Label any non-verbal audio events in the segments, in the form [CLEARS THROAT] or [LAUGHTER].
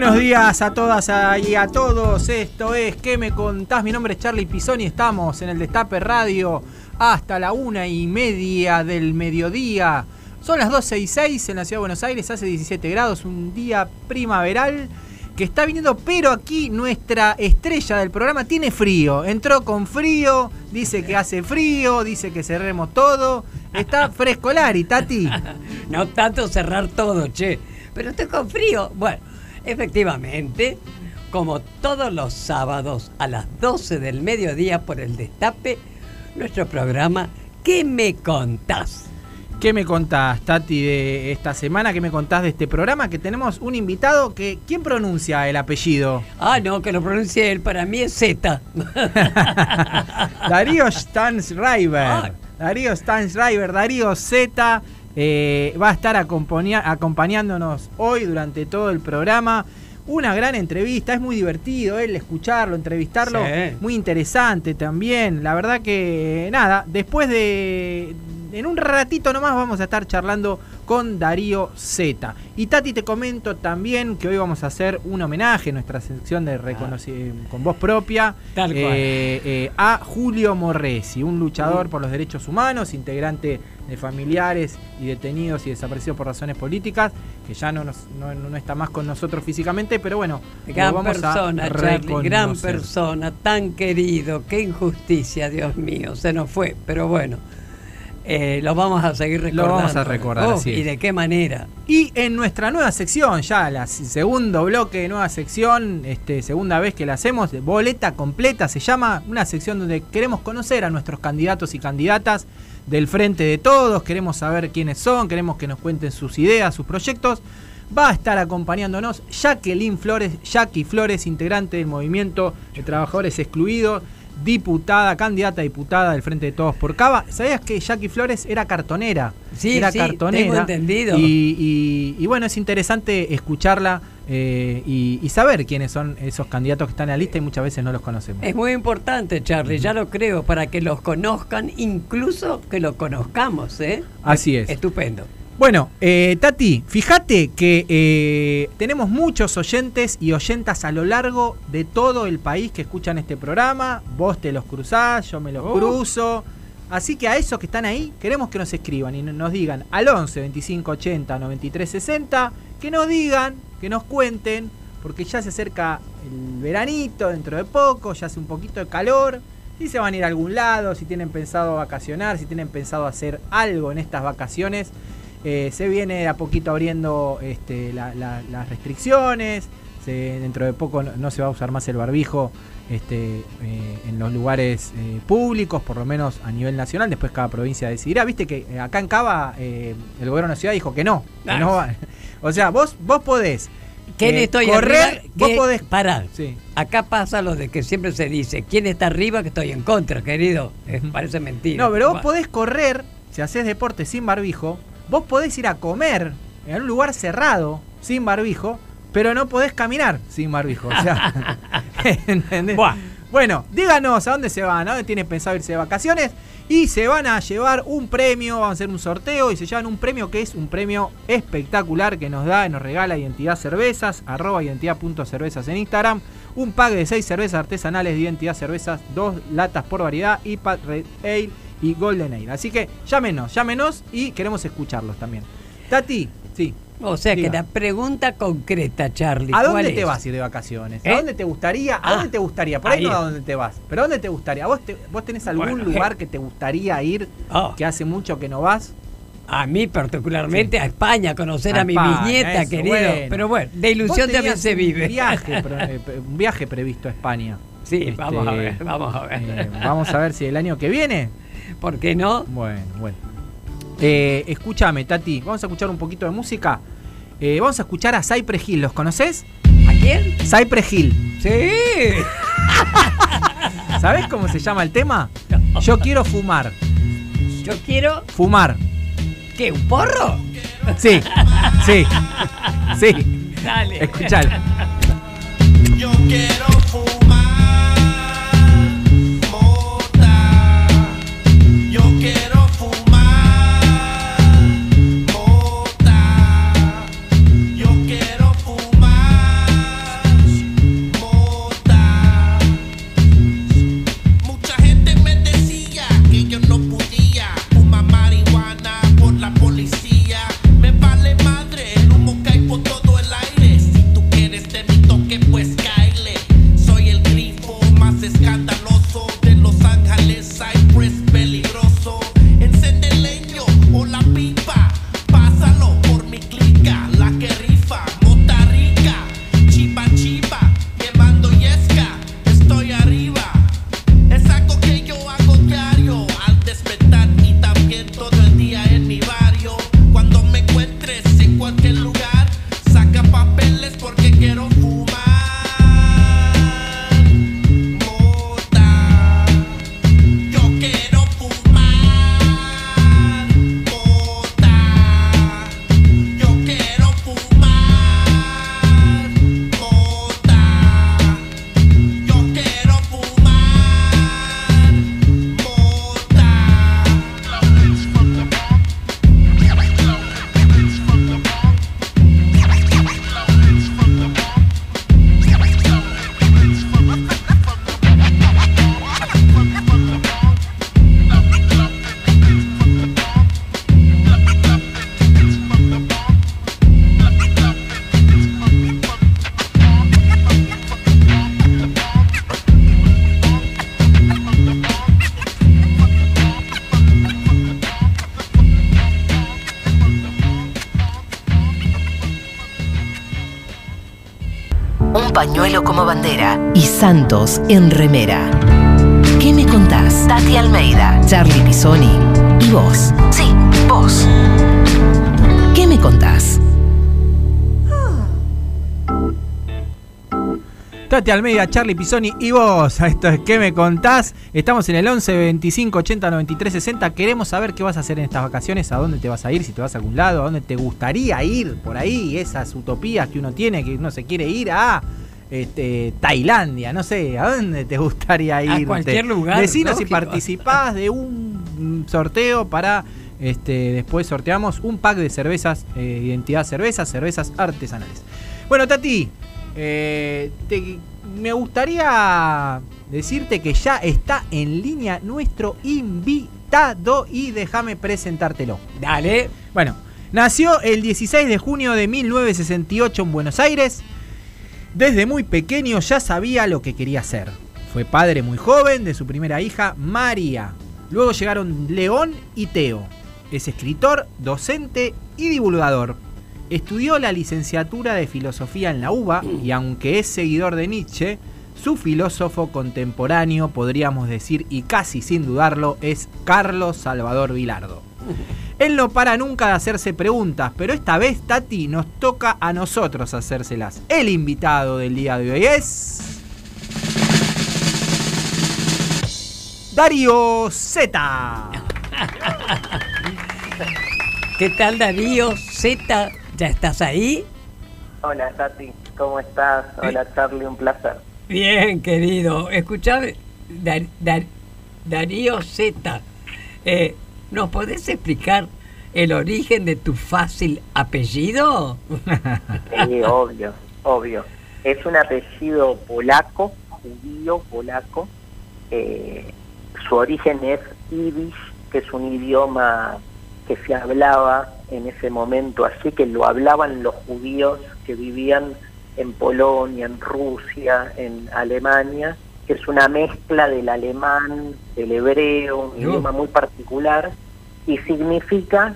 Buenos días a todas y a todos. Esto es ¿Qué me contás? Mi nombre es Charlie Pisoni. Estamos en el Destape Radio hasta la una y media del mediodía. Son las 12 y 6 en la ciudad de Buenos Aires. Hace 17 grados, un día primaveral que está viniendo, pero aquí nuestra estrella del programa tiene frío. Entró con frío, dice que hace frío, dice que cerremos todo. Está [LAUGHS] fresco y Tati. No tanto cerrar todo, che. Pero estoy con frío. Bueno, efectivamente, como todos los sábados a las 12 del mediodía por el Destape, nuestro programa ¿Qué me contás? ¿Qué me contás, Tati, de esta semana? ¿Qué me contás de este programa? Que tenemos un invitado que. ¿Quién pronuncia el apellido? Ah, no, que lo pronuncie él. Para mí es Z. [LAUGHS] Darío Stansriver. Ah. Darío Stansriver, Darío Z. eh, va a estar acompañándonos hoy durante todo el programa. Una gran entrevista, es muy divertido él escucharlo, entrevistarlo, Sí. muy interesante también. La verdad que nada, después de en un ratito nomás vamos a estar charlando con Darío Z. Y Tati te comento también que hoy vamos a hacer un homenaje en nuestra sección de reconoci- con voz propia Ah. Tal cual. eh, eh, a Julio Morresi, un luchador por los derechos humanos, integrante de familiares y detenidos y desaparecidos por razones políticas, que ya no, nos- no, no está más con nosotros físicamente, pero bueno, Gran vamos a persona, Charlie, gran persona, tan querido, qué injusticia, Dios mío, se nos fue, pero bueno, eh, lo vamos a seguir recordando. vamos a recordar, Oh, así ¿Y de qué manera? Y en nuestra nueva sección, ya la segundo bloque de nueva sección, este, segunda vez que la hacemos, boleta completa, se llama una sección donde queremos conocer a nuestros candidatos y candidatas del frente de todos, queremos saber quiénes son, queremos que nos cuenten sus ideas, sus proyectos. Va a estar acompañándonos Jacqueline Flores, Jackie Flores, integrante del movimiento de trabajadores excluidos, diputada, candidata a diputada del Frente de Todos por Cava. ¿Sabías que Jackie Flores era cartonera? Sí, era sí, cartonera. tengo entendido. Y, y- y bueno, es interesante escucharla eh, y, y saber quiénes son esos candidatos que están en la lista y muchas veces no los conocemos. Es muy importante, Charlie, ya lo creo, para que los conozcan, incluso que lo conozcamos, ¿eh? Así es. Estupendo. Bueno, eh, Tati, fíjate que eh, tenemos muchos oyentes y oyentas a lo largo de todo el país que escuchan este programa. Vos te los cruzás, yo me los Oh. cruzo. Así que a esos que están ahí, queremos que nos escriban y nos digan al 11 25 80 93 60, que nos digan, que nos cuenten, porque ya se acerca el veranito dentro de poco, ya hace un poquito de calor. Si se van a ir a algún lado, si tienen pensado vacacionar, si tienen pensado hacer algo en estas vacaciones, eh, se viene de a poquito abriendo este, la- la- las restricciones. se- dentro de poco no, no se va a usar más el barbijo este, eh, en los lugares eh, públicos, por lo menos a nivel nacional. Después cada provincia decidirá. Viste que eh, acá en Cava eh, el gobierno de la ciudad dijo que no. que no va. [LAUGHS] O sea, vos, vos podés. ¿Quién eh, estoy correr, arriba? vos ¿Qué- podés. Pará. Sí. Acá pasa lo de que siempre se dice, ¿quién está arriba que estoy en contra, querido? Eh, parece mentira. No, pero vos podés correr, si haces deporte sin barbijo, vos podés ir a comer en un lugar cerrado, sin barbijo, pero no podés caminar sin barbijo. O sea, [LAUGHS] [LAUGHS] ¿entendés? Buah. Bueno, díganos a dónde se van, a dónde tienen pensado irse de vacaciones. Y se van a llevar un premio, vamos a hacer un sorteo y se llevan un premio que es un premio espectacular que nos da y nos regala Identidad Cervezas, arroba identidad.cervezas en Instagram. Un pack de 6 cervezas artesanales de Identidad Cervezas, dos latas por variedad, IPAD Red Ale y Golden Ale. Así que llámenos, llámenos y queremos escucharlos también. Tati, sí. O sea que la pregunta concreta, Charlie. ¿A ¿cuál dónde te es? vas a ir de vacaciones? ¿Eh? ¿A dónde te gustaría? ¿A Ah, dónde te gustaría? Por ahí, ahí no a dónde te vas. ¿Pero a dónde te gustaría? ¿Vos, te- vos tenés algún Bueno, lugar eh. que te gustaría ir Oh, que hace mucho que no vas? a mí particularmente a España, conocer A a, mi eso, querido. bueno. Pero bueno, de ilusión también se un vive. Viaje, pre- [LAUGHS] eh, un viaje previsto a España. Sí, Este, vamos a ver, vamos a ver. eh, vamos a ver si el año que viene. ¿Por qué no? Bueno, bueno. Eh, escúchame, Tati, vamos a escuchar un poquito de música. Eh, vamos a escuchar a Cypress Hill, ¿los conoces? ¿A quién? Cypress Hill. Sí. [LAUGHS] ¿Sabés cómo se llama el tema? Yo quiero fumar. Yo quiero. Fumar. ¿Qué? ¿Un porro? Sí, sí, sí. Dale. Escuchalo. Yo quiero fumar Santos en remera. ¿Qué me contás? Tati Almeida, Charlie Pisoni y vos. Sí, vos. ¿Qué me contás? Tati Almeida, Charlie Pisoni y vos. Esto es ¿Qué me contás? Estamos en el 11 25 80 93 60. Queremos saber qué vas a hacer en estas vacaciones, a dónde te vas a ir, si te vas a algún lado, a dónde te gustaría ir por ahí, esas utopías que uno tiene, que uno se quiere ir a este, Tailandia, no sé, ¿a dónde te gustaría ir? cualquier lugar, Decinos si lógico. participás de un sorteo para. Este, después sorteamos un pack de cervezas, eh, identidad cervezas, cervezas artesanales. Bueno, Tati, eh, te- me gustaría decirte que ya está en línea nuestro invitado y déjame presentártelo. Dale. Bueno, nació el 16 de junio de 1968 en Buenos Aires. Desde muy pequeño ya sabía lo que quería hacer. Fue padre muy joven de su primera hija, María. Luego llegaron León y Teo. Es escritor, docente y divulgador. Estudió la licenciatura de filosofía en la UBA y aunque es seguidor de Nietzsche, su filósofo contemporáneo, podríamos decir, y casi sin dudarlo, es Carlos Salvador Vilardo. Él no para nunca de hacerse preguntas, pero esta vez, Tati, nos toca a nosotros hacérselas. El invitado del día de hoy es. Darío Z. ¿Qué tal, Darío? Z, ¿ya estás ahí? Hola Tati, ¿cómo estás? Hola Charlie, un placer. Bien, querido. Escuchame, Dar- Dar- Darío Z, eh, ¿nos podés explicar el origen de tu fácil apellido? Sí, obvio, obvio. Es un apellido polaco, judío polaco. Eh, su origen es Yiddish, que es un idioma que se hablaba en ese momento, así que lo hablaban los judíos que vivían en Polonia, en Rusia, en Alemania, que es una mezcla del alemán, del hebreo, un idioma muy particular, y significa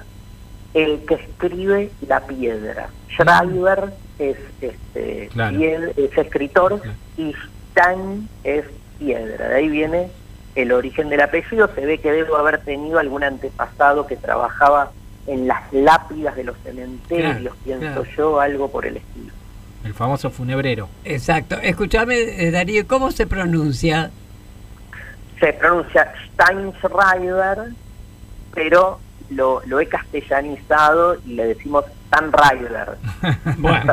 el que escribe la piedra. Schreiber es este Claro. pied- es escritor Claro. y Stein es piedra. De ahí viene el origen del apellido, se ve que debo haber tenido algún antepasado que trabajaba en las lápidas de los cementerios, Claro, pienso yo, algo por el estilo. El famoso funebrero. Exacto. Escúchame, eh, Darío, ¿cómo se pronuncia? Se pronuncia Steinschreiber, pero lo, lo he castellanizado y le decimos Stanrider. [LAUGHS] Bueno.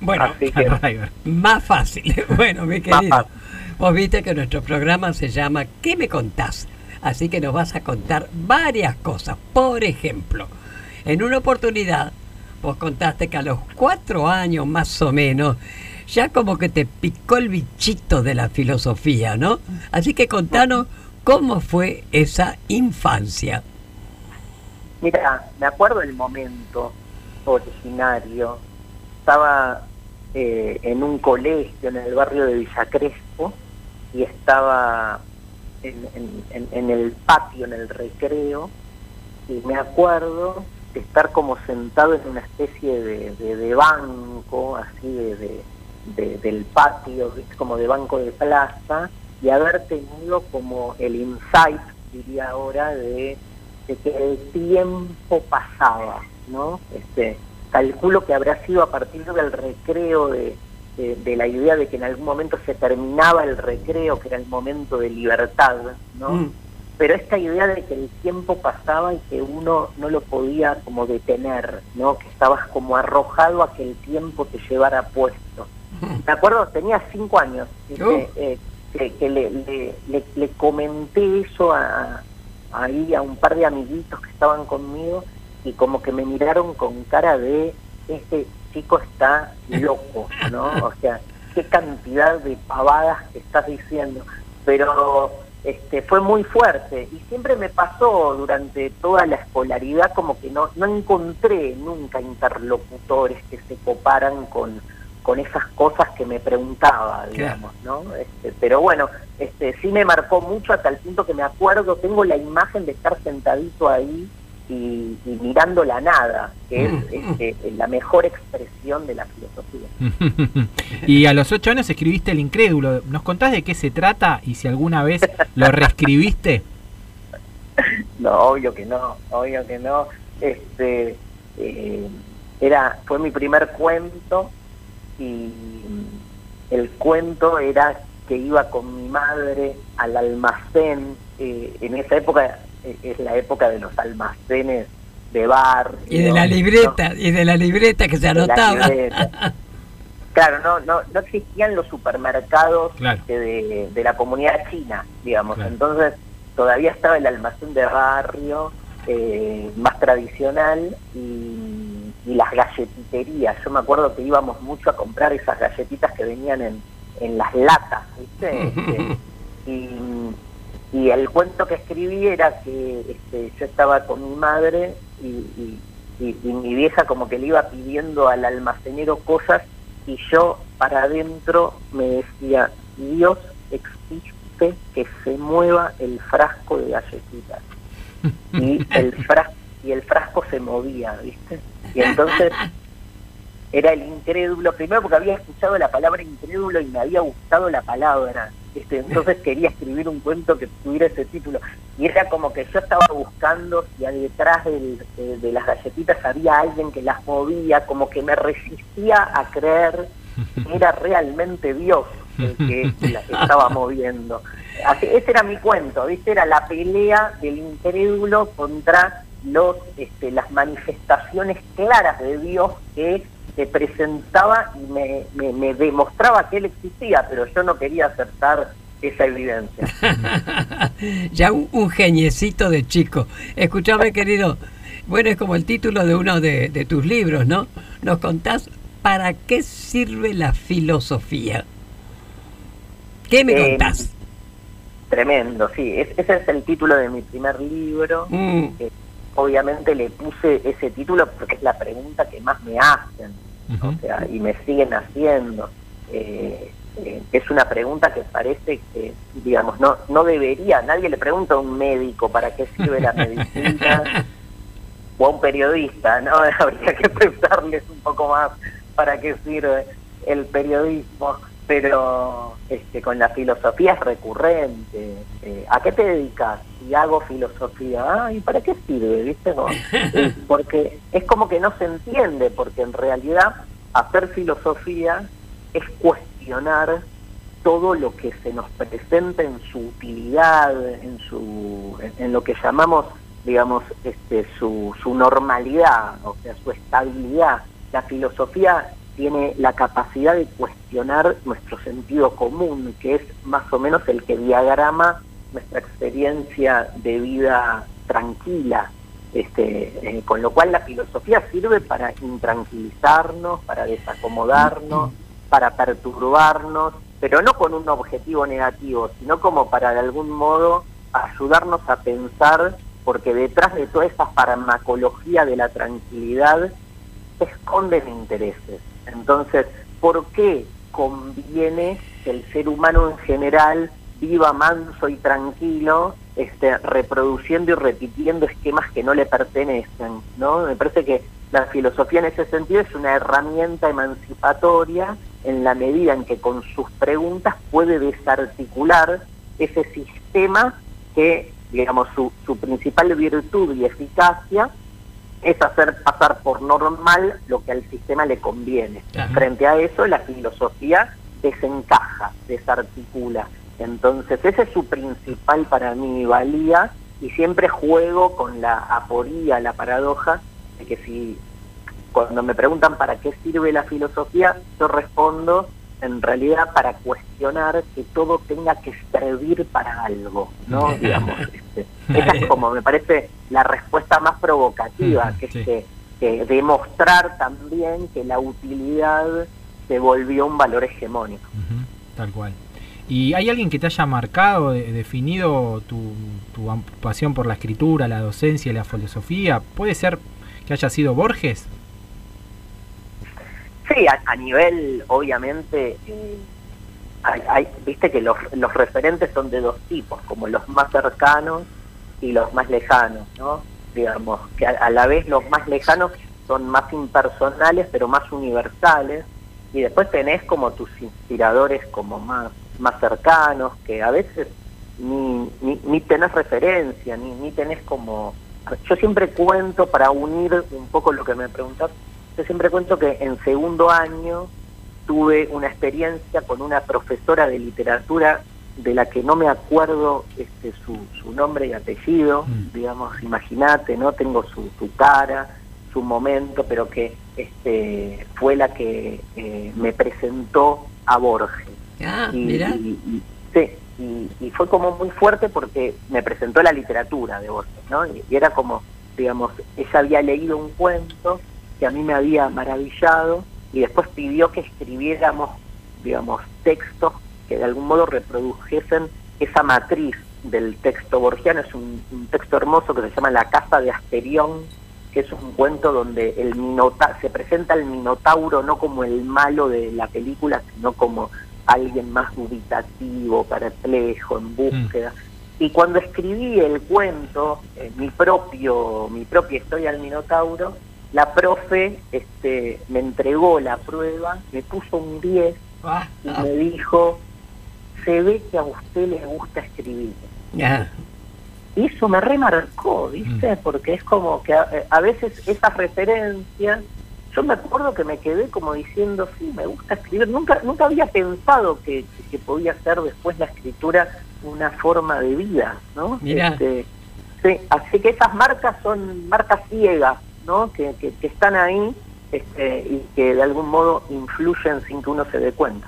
Bueno, Así que, River. Más fácil. [LAUGHS] Bueno, mi querido, vos viste que nuestro programa se llama ¿Qué me contás? Así que nos vas a contar varias cosas. Por ejemplo, en una oportunidad, vos contaste que a los cuatro años más o menos, ya como que te picó el bichito de la filosofía, ¿no? Así que contanos cómo fue esa infancia. Mira, me acuerdo el momento originario. Estaba eh, en un colegio en el barrio de Villa Crespo y estaba en, el patio, en el recreo, y me acuerdo estar como sentado en una especie de, banco, así de, de- de- del patio, como de banco de plaza, y haber tenido como el insight, diría ahora, de, que el tiempo pasaba, ¿no? Este, calculo que habrá sido a partir del recreo de, de- de la idea de que en algún momento se terminaba el recreo, que era el momento de libertad, ¿no? Mm. Pero esta idea de que el tiempo pasaba y que uno no lo podía como detener, ¿no? Que estabas como arrojado a que el tiempo te llevara puesto. [LAUGHS] Me acuerdo, tenía cinco años, ¿viste? Uh. Eh, que, que le, le, le- le comenté eso a, ahí a un par de amiguitos que estaban conmigo y como que me miraron con cara de este chico está loco, ¿no? [LAUGHS] O sea, qué cantidad de pavadas que estás diciendo. Pero este, fue muy fuerte y siempre me pasó durante toda la escolaridad como que no, no encontré nunca interlocutores que se coparan con, con esas cosas que me preguntaba, digamos, ¿no? Este, pero bueno, este, sí me marcó mucho hasta el punto que me acuerdo, tengo la imagen de estar sentadito ahí y, y mirando la nada, que es este, la mejor expresión de la filosofía. [LAUGHS] y a los ocho años escribiste El Incrédulo. ¿Nos contás de qué se trata y si alguna vez lo reescribiste? [LAUGHS] No, obvio que no, obvio que no. Este, eh, era, fue mi primer cuento y el cuento era que iba con mi madre al almacén. eh, en esa época es la época de los almacenes de bar. Y de la libreta, y de la libreta que se anotaba. Claro, no, no, no existían los supermercados Claro. de, de- de la comunidad china, digamos. Claro. Entonces todavía estaba el almacén de barrio eh, más tradicional y, y las galletiterías. Yo me acuerdo que íbamos mucho a comprar esas galletitas que venían en, en las latas, ¿viste? [LAUGHS] Este, y, y el cuento que escribí era que este, yo estaba con mi madre y, mi vieja como que le iba pidiendo al almacenero cosas y yo para adentro me decía, Dios existe que se mueva el frasco de galletitas. Y el, y el frasco se movía, ¿viste? Y entonces era el incrédulo, primero porque había escuchado la palabra incrédulo y me había gustado la palabra, entonces quería escribir un cuento que tuviera ese título. Y era como que yo estaba buscando si detrás de las galletitas había alguien que las movía, como que me resistía a creer que era realmente Dios el que las estaba moviendo. Así, ese era mi cuento, ¿viste? Era la pelea del incrédulo contra los este, las manifestaciones claras de Dios que se presentaba y me, me, me demostraba que él existía, pero yo no quería aceptar esa evidencia. [LAUGHS] ya un, un geniecito de chico. Escúchame, querido. Bueno, es como el título de uno de, de tus libros, ¿no? Nos contás para qué sirve la filosofía. ¿Qué me Eh, contás? Tremendo, sí. Es- ese es el título de mi primer libro. Mm, Eh, obviamente le puse ese título porque es la pregunta que más me hacen, o sea, y me siguen haciendo. Eh, eh, es una pregunta que parece que, digamos, no, no debería, nadie le pregunta a un médico para qué sirve la medicina [LAUGHS] o a un periodista, ¿no? [LAUGHS] Habría que pensarles un poco más para qué sirve el periodismo. Pero este, con la filosofía es recurrente. Eh, ¿A qué te dedicas? Y hago filosofía. Ah, ¿y para qué sirve? ¿Viste? No, [LAUGHS] eh, porque es como que no se entiende, porque en realidad hacer filosofía es cuestionar todo lo que se nos presenta en su utilidad, en su en, lo que llamamos, digamos, este, su, su normalidad, o sea, su estabilidad. La filosofía tiene la capacidad de cuestionar nuestro sentido común, que es más o menos el que diagrama nuestra experiencia de vida tranquila. Este, eh, con lo cual la filosofía sirve para intranquilizarnos, para desacomodarnos, para perturbarnos, pero no con un objetivo negativo, sino como para de algún modo ayudarnos a pensar, porque detrás de toda esa farmacología de la tranquilidad se esconden intereses. Entonces, ¿por qué conviene que el ser humano en general viva manso y tranquilo, este, reproduciendo y repitiendo esquemas que no le pertenecen? ¿no? Me parece que la filosofía en ese sentido es una herramienta emancipatoria en la medida en que con sus preguntas puede desarticular ese sistema que, digamos, su, su principal virtud y eficacia es hacer pasar por normal lo que al sistema le conviene. Frente a eso, la filosofía desencaja, desarticula. Entonces, ese es su principal para mí valía y siempre juego con la aporía, la paradoja, de que si cuando me preguntan para qué sirve la filosofía, yo respondo en realidad para cuestionar que todo tenga que servir para algo, ¿no? Digamos, este, esa es como me parece la respuesta más provocativa, que es que, demostrar también que la utilidad se volvió un valor hegemónico. tal cual. ¿Y hay alguien que te haya marcado, definido tu, tu pasión por la escritura, la docencia y la filosofía? ¿Puede ser que haya sido Borges? Sí, a, nivel, obviamente, eh, hay, viste que los, los referentes son de dos tipos, como los más cercanos y los más lejanos, ¿no? Digamos, que a, la vez los más lejanos son más impersonales, pero más universales, y después tenés como tus inspiradores como más, más cercanos, que a veces ni, ni, ni tenés referencia, ni, ni tenés como... Yo siempre cuento para unir un poco lo que me preguntas, yo siempre cuento que en segundo año tuve una experiencia con una profesora de literatura de la que no me acuerdo este, su, su nombre y apellido, mm. digamos, imagínate, ¿no? Tengo su, su, cara, su momento, pero que este, fue la que eh, me presentó a Borges. Ah, y, sí, y, fue como muy fuerte porque me presentó la literatura de Borges, ¿no? y era como, digamos, ella había leído un cuento que a mí me había maravillado y después pidió que escribiéramos, digamos, textos que de algún modo reprodujesen esa matriz del texto borgiano. Es un, texto hermoso que se llama La Casa de Asterión, que es un cuento donde el minota se presenta el minotauro no como el malo de la película, sino como alguien más dubitativo, perplejo, en búsqueda. Y cuando escribí el cuento, eh, mi propio mi propia historia del minotauro, la profe este, me entregó la prueba, me puso un 10 ah, y ah. me dijo, se ve que a usted le gusta escribir. Y eso me remarcó, ¿viste? Mm. Porque es como que a, veces esas referencias, yo me acuerdo que me quedé como diciendo, sí, me gusta escribir. Nunca nunca había pensado que, que podía ser después la escritura una forma de vida, ¿no? Este, sí, así que esas marcas son marcas ciegas ¿no? que, que, están ahí este, y que de algún modo influyen sin que uno se dé cuenta.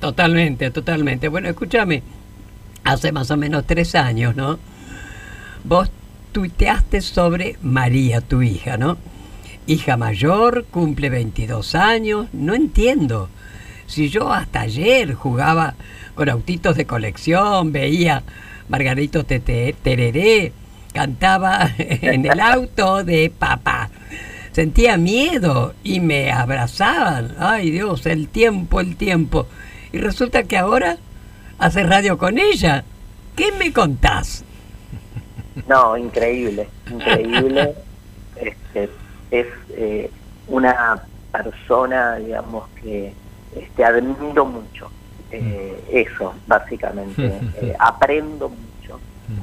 Totalmente, totalmente. Bueno, escúchame, hace más o menos tres años, ¿no? Vos tuiteaste sobre María, tu hija, ¿no? Hija mayor, cumple 22 años, no entiendo. Si yo hasta ayer jugaba con autitos de colección, veía Margarito Tereré, cantaba [LAUGHS] en el auto de papá. Sentía miedo y me abrazaban. Ay Dios, el tiempo, el tiempo. Y resulta que ahora hace radio con ella. ¿Qué me contás? No, increíble, increíble. [LAUGHS] este, es eh, una persona, digamos, que este, admiro mucho. eh, eso, básicamente. [LAUGHS] Eh, aprendo mucho,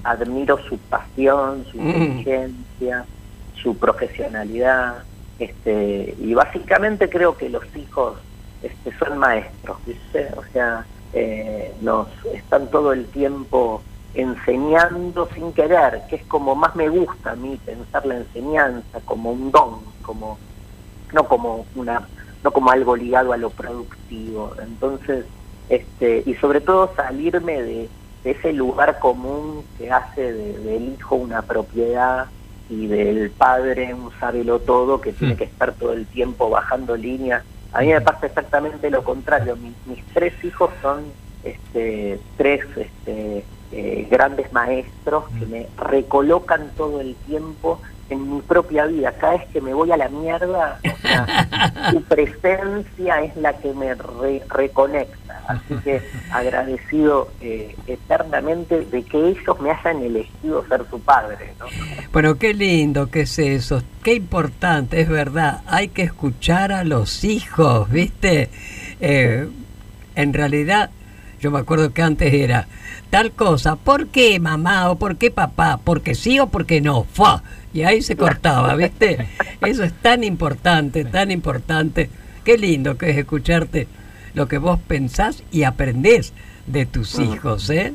admiro su pasión, su Mm. inteligencia, su profesionalidad, este, y básicamente creo que los hijos este, son maestros, ¿viste? O sea, eh, nos están todo el tiempo enseñando sin querer, que es como más me gusta a mí pensar la enseñanza como un don, como no como una no como algo ligado a lo productivo. Entonces, este y sobre todo salirme de ese lugar común que hace de- del hijo una propiedad y del padre un sábelo todo que tiene Mm. que estar todo el tiempo bajando líneas. A mí me pasa exactamente lo contrario. Mi- mis tres hijos son este, tres este, eh, grandes maestros que me recolocan todo el tiempo en mi propia vida. Cada vez que me voy a la mierda, o [LAUGHS] sea, su presencia es la que me re- reconecta. Así que agradecido eh, eternamente de que ellos me hayan elegido ser su padre. ¿no? Bueno, qué lindo que es eso, qué importante, es verdad, hay que escuchar a los hijos, ¿viste? Eh, en realidad, yo me acuerdo que antes era tal cosa, ¿por qué mamá o por qué papá? ¿Porque sí o porque no? ¡Fua! Y ahí se cortaba, ¿viste? [LAUGHS] Eso es tan importante, tan importante. Qué lindo que es escucharte lo que vos pensás y aprendés de tus hijos, ¿eh?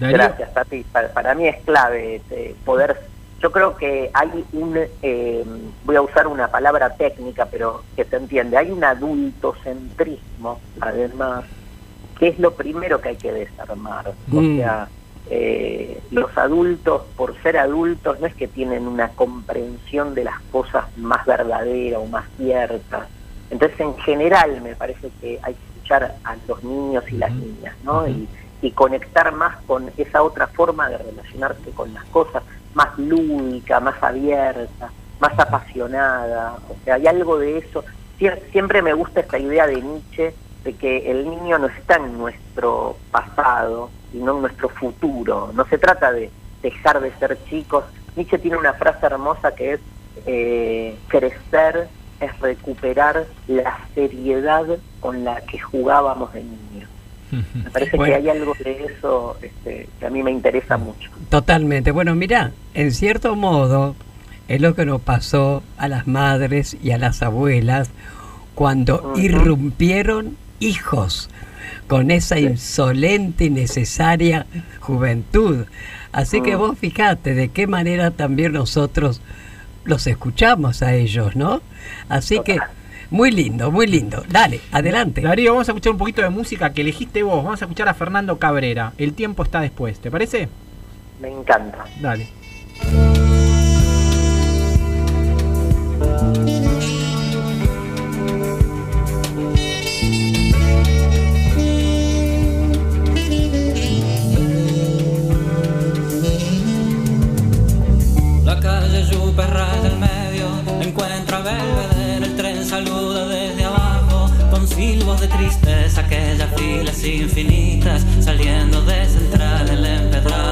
Darío, Gracias, Tati. Para, para mí es clave este, poder. Yo creo que hay un. eh, voy a usar una palabra técnica, pero que se entiende. Hay un adultocentrismo, además, que es lo primero que hay que desarmar. O Mm. sea, eh, los adultos, por ser adultos, no es que tienen una comprensión de las cosas más verdaderas o más ciertas. Entonces, en general, me parece que hay que escuchar a los niños y las niñas, ¿no? Y, y conectar más con esa otra forma de relacionarse con las cosas, más lúdica, más abierta, más apasionada. O sea, hay algo de eso. Sie- Siempre me gusta esta idea de Nietzsche de que el niño no está en nuestro pasado, sino en nuestro futuro. No se trata de dejar de ser chicos. Nietzsche tiene una frase hermosa que es eh, crecer es recuperar la seriedad con la que jugábamos de niños. [LAUGHS] Me parece Bueno. que hay algo de eso este, que a mí me interesa mucho. Totalmente. Bueno, mira, en cierto modo es lo que nos pasó a las madres y a las abuelas cuando irrumpieron hijos con esa insolente y necesaria juventud. Así que Mm. vos fijate de qué manera también nosotros los escuchamos a ellos, ¿no? Así que muy lindo, muy lindo. Dale, adelante. Darío, vamos a escuchar un poquito de música que elegiste vos. Vamos a escuchar a Fernando Cabrera. El tiempo está después. ¿Te parece? Me encanta. Dale. Encuentra Belvedere, el tren saluda desde abajo, con silbos de tristeza, aquellas filas infinitas, saliendo de central, el empedrado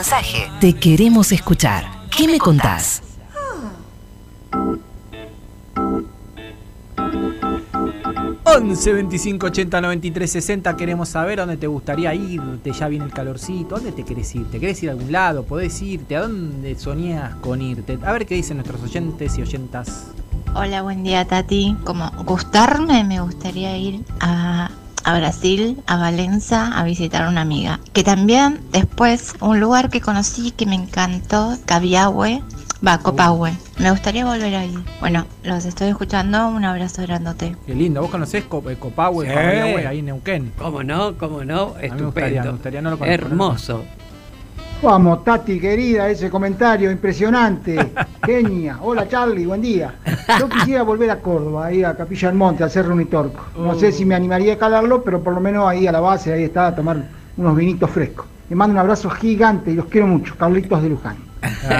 Mensaje. Te queremos escuchar. ¿Qué me contás? 11 25 80 93 60 queremos saber dónde te gustaría irte, ya viene el calorcito, ¿dónde te querés ir? ¿Te querés ir a algún lado? ¿Podés irte? ¿A dónde soñás con irte? A ver qué dicen nuestros oyentes y oyentas. Hola, buen día Tati. Como gustarme, me gustaría ir a, a Brasil, a Valencia, a visitar a una amiga. Que también después, un lugar que conocí que me encantó, Cabiahue, va, Copahue. Me gustaría volver ahí. Bueno, los estoy escuchando, un abrazo grandote. Qué lindo. ¿Vos conocés Co- eh, Copahue, Sí. Cabiahue, ahí en Neuquén? ¿Cómo no? ¿Cómo no? me gustaría, Estupendo. me gustaría, no lo conozco, Hermoso. Vamos, Tati, querida, ese comentario impresionante. [LAUGHS] Genia. Hola, Charlie, buen día. Yo quisiera volver a Córdoba, ahí a Capilla del Monte, a hacer Reunitorco. No sé si me animaría a calarlo, pero por lo menos ahí a la base, ahí está, a tomar unos vinitos frescos. Les mando un abrazo gigante y los quiero mucho. Carlitos de Luján.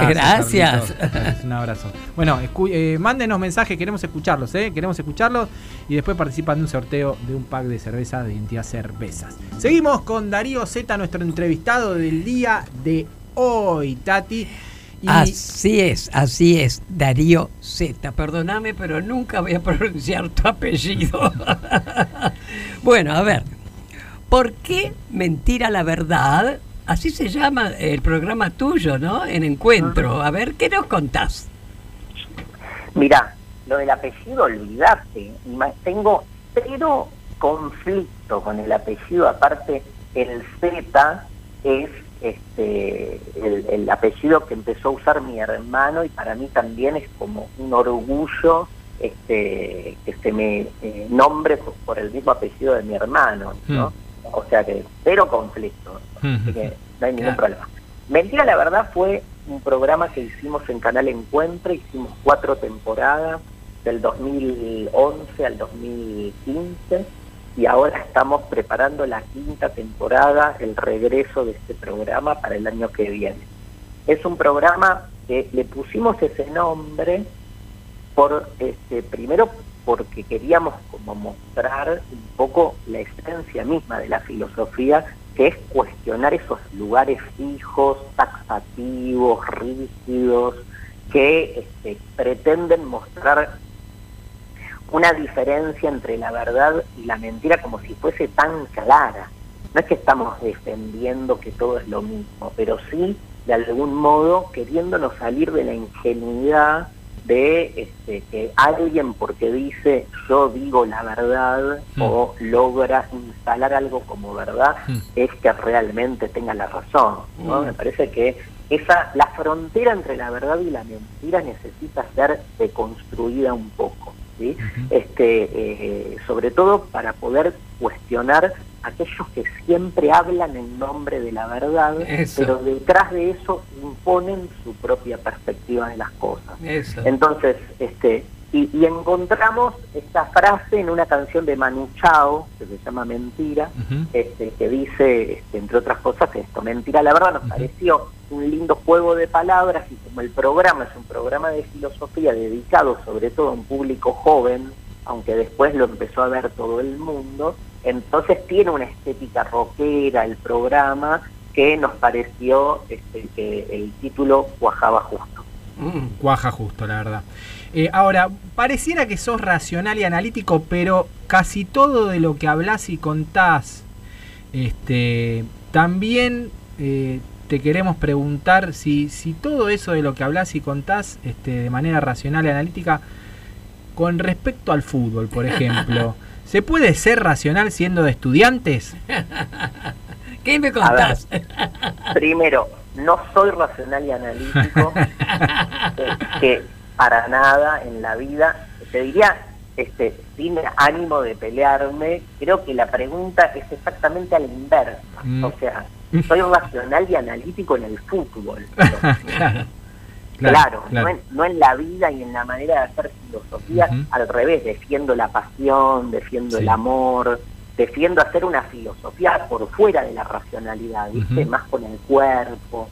Gracias. Un abrazo. Bueno, eh, mándenos mensajes, queremos escucharlos, ¿eh? Queremos escucharlos y después participan de un sorteo de un pack de cerveza de identidad cervezas. Seguimos con Darío Z, nuestro entrevistado del día de hoy, Tati. Y Así es, así es, Darío Z. Perdóname, pero nunca voy a pronunciar tu apellido. [LAUGHS] bueno, a ver, ¿por qué mentir a la verdad? Así se llama el programa tuyo, ¿no? En encuentro. A ver, ¿qué nos contás? Mirá, lo del apellido, olvidate. Tengo cero conflicto con el apellido. Aparte, el Z es este el, el apellido que empezó a usar mi hermano y para mí también es como un orgullo este que se me eh, nombre por, por el mismo apellido de mi hermano, ¿no? O sea que cero conflicto. Así que no hay ningún problema. Mentira, la verdad fue un programa que hicimos en Canal Encuentro, hicimos cuatro temporadas, del 2011 al 2015, y ahora estamos preparando la quinta temporada, el regreso de este programa para el año que viene. Es un programa que le pusimos ese nombre por este primero porque queríamos como mostrar un poco la esencia misma de la filosofía que es cuestionar esos lugares fijos, taxativos, rígidos, que este, pretenden mostrar una diferencia entre la verdad y la mentira como si fuese tan clara. No es que estamos defendiendo que todo es lo mismo, pero sí, de algún modo, queriéndonos salir de la ingenuidad de este, que alguien porque dice yo digo la verdad Mm. o logra instalar algo como verdad Mm. es que realmente tenga la razón. ¿no? Mm. Me parece que esa la frontera entre la verdad y la mentira necesita ser deconstruida un poco. ¿sí? este eh, Sobre todo para poder cuestionar aquellos que siempre hablan en nombre de la verdad, Eso. pero detrás de eso imponen su propia perspectiva de las cosas. Eso. Entonces, este, y, y encontramos esta frase en una canción de Manu Chao, que se llama Mentira, este, que dice, este, entre otras cosas, esto, mentira, la verdad nos pareció un lindo juego de palabras y como el programa es un programa de filosofía dedicado sobre todo a un público joven, aunque después lo empezó a ver todo el mundo, entonces tiene una estética rockera el programa que nos pareció este, que el título cuajaba justo. Mm. Cuaja justo, la verdad. Eh, ahora, pareciera que sos racional y analítico, pero casi todo de lo que hablas y contás, este, también eh, te queremos preguntar si, si todo eso de lo que hablas y contás este, de manera racional y analítica, con respecto al fútbol, por [LAUGHS] ejemplo, ¿se puede ser racional siendo de estudiantes? [LAUGHS] ¿Qué me ver, contás? primero, no soy racional y analítico, [LAUGHS] eh, que para nada en la vida, te diría, este, sin ánimo de pelearme, creo que la pregunta es exactamente a la inversa. Mm. O sea, soy racional y analítico en el fútbol. [LAUGHS] claro. Claro, claro. No, en, no en la vida y en la manera de hacer filosofía, al revés, defiendo la pasión, defiendo Sí. el amor, defiendo hacer una filosofía por fuera de la racionalidad, ¿viste? Más con el cuerpo.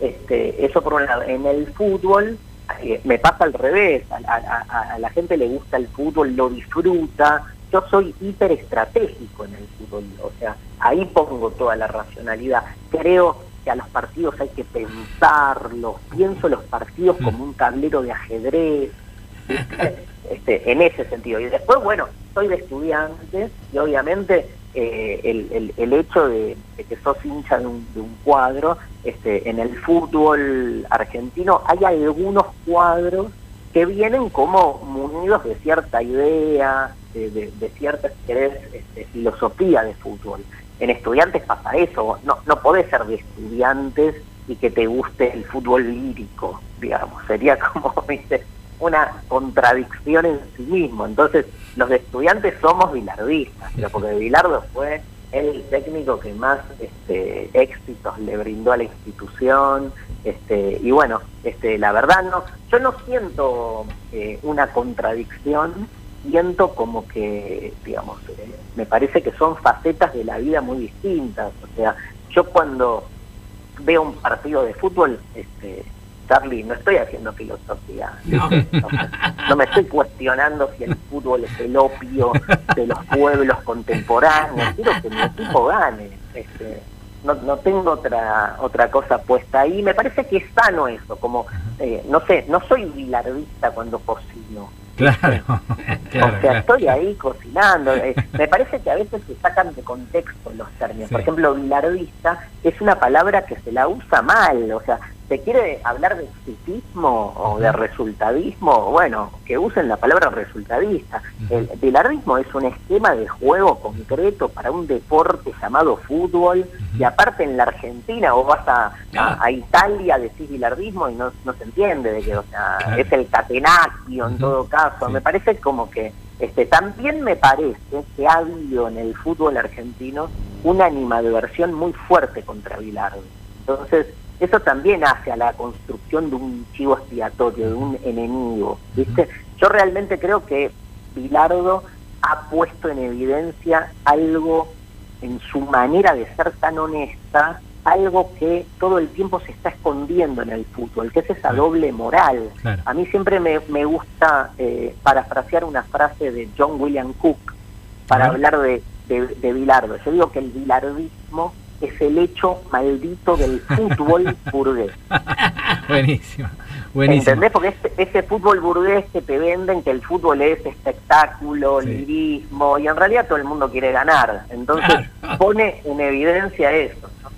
Este, eso por un lado. En el fútbol eh, me pasa al revés, a, a- a- a la gente le gusta el fútbol, lo disfruta. Yo soy hiper estratégico en el fútbol, o sea, ahí pongo toda la racionalidad. Creo que a los partidos hay que pensarlos, pienso los partidos Mm. como un tablero de ajedrez, este, en ese sentido. Y después, bueno, soy de estudiantes y obviamente eh, el, el- el hecho de, de que sos hincha de un, de un cuadro, este, en el fútbol argentino hay algunos cuadros que vienen como munidos de cierta idea, de, de- cierta este, filosofía de fútbol. En estudiantes pasa eso, no, no podés ser de estudiantes y que te guste el fútbol lírico, digamos, [LAUGHS] sería como, viste, una contradicción en sí mismo. Entonces, los estudiantes somos bilardistas, pero porque Bilardo fue el técnico que más este, éxitos le brindó a la institución, este, y bueno, este, la verdad no, yo no siento eh, una contradicción, siento como que, digamos, eh, me parece que son facetas de la vida muy distintas. O sea, yo cuando veo un partido de fútbol, este, Charlie, no estoy haciendo filosofía. No, no me estoy cuestionando si el fútbol es el opio de los pueblos contemporáneos. Quiero que mi equipo gane. Este, no, no tengo otra otra cosa puesta ahí. Me parece que es sano eso, como, eh, no sé, no soy bilardista cuando cocino. Claro, [LAUGHS] claro, o sea, claro. estoy ahí cocinando. Eh, me parece que a veces se sacan de contexto los términos. Por ejemplo, bilardista es una palabra que se la usa mal. O sea, ¿se quiere hablar de exitismo o de resultadismo? Bueno, que usen la palabra resultadista. El bilardismo es un esquema de juego concreto para un deporte llamado fútbol. Y aparte en la Argentina, vos vas a, a, a Italia, decís bilardismo y no, no se entiende de qué. O sea, es el catenacchio en todo caso. Me parece como que este también me parece que ha habido en el fútbol argentino una animadversión muy fuerte contra Bilardo. Entonces, eso también hace a la construcción de un chivo expiatorio, de un enemigo, ¿viste? Yo realmente creo que Bilardo ha puesto en evidencia algo en su manera de ser tan honesta, algo que todo el tiempo se está escondiendo en el fútbol, que es esa doble moral. Claro. A mí siempre me, me gusta eh, parafrasear una frase de John William Cook para hablar de, de, de Bilardo. Yo digo que el bilardismo es el hecho maldito del fútbol [LAUGHS] burgués. Buenísimo, buenísimo. ¿Entendés? Porque ese, ese fútbol burgués que te venden que el fútbol es espectáculo, Sí. lirismo, y en realidad todo el mundo quiere ganar. Entonces Claro. pone en evidencia eso. ¿no?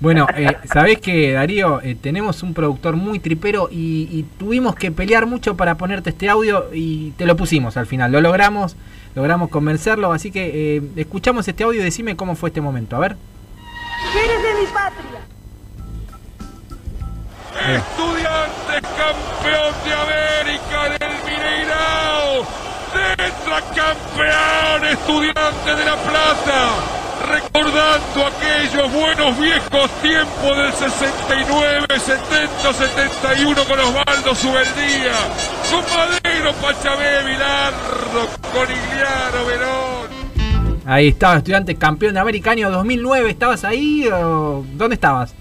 Bueno, eh, sabés que Darío, Eh, tenemos un productor muy tripero y, y tuvimos que pelear mucho para ponerte este audio y te lo pusimos al final, lo logramos, logramos convencerlo, así que eh, escuchamos este audio y decime cómo fue este momento, a ver. Estudiantes campeón de América del Mineirao. Tetracampeón Estudiantes de La Plata. Recordando aquellos buenos viejos tiempos del 69, 70, 71 con Osvaldo Subeldía. Con Madero, Pachamé, Bilardo, con Igliano, Verón. Ahí estaba, estudiante campeón año 2009, ¿estabas ahí o dónde estabas?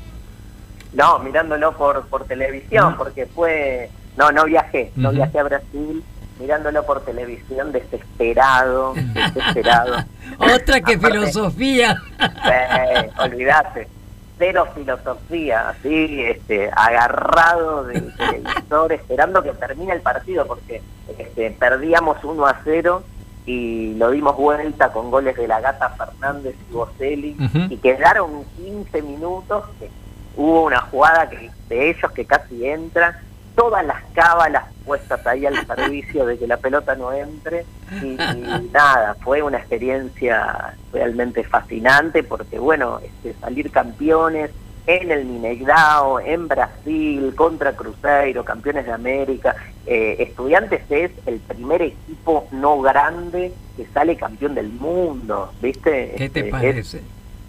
No, mirándolo por, por televisión, porque fue... No, no viajé, no Ujú. viajé a Brasil, mirándolo por televisión, desesperado, [LAUGHS] desesperado. Otra que Aparte- filosofía. Eh, olvidate. Cero filosofía, así, este, agarrado del [LAUGHS] televisor, esperando que termine el partido, porque este, perdíamos 1 a 0 y lo dimos vuelta con goles de la Gata Fernández y Boselli, Ujú. y quedaron 15 minutos, que hubo una jugada que, de ellos que casi entra, todas las cábalas puestas ahí al servicio de que la pelota no entre y, y [LAUGHS] nada, fue una experiencia realmente fascinante porque bueno, este, salir campeones en el Mineirao, en Brasil, contra Cruzeiro, campeones de América, eh, Estudiantes es el primer equipo no grande que sale campeón del mundo, ¿viste? ¿Qué te Este, es- parece?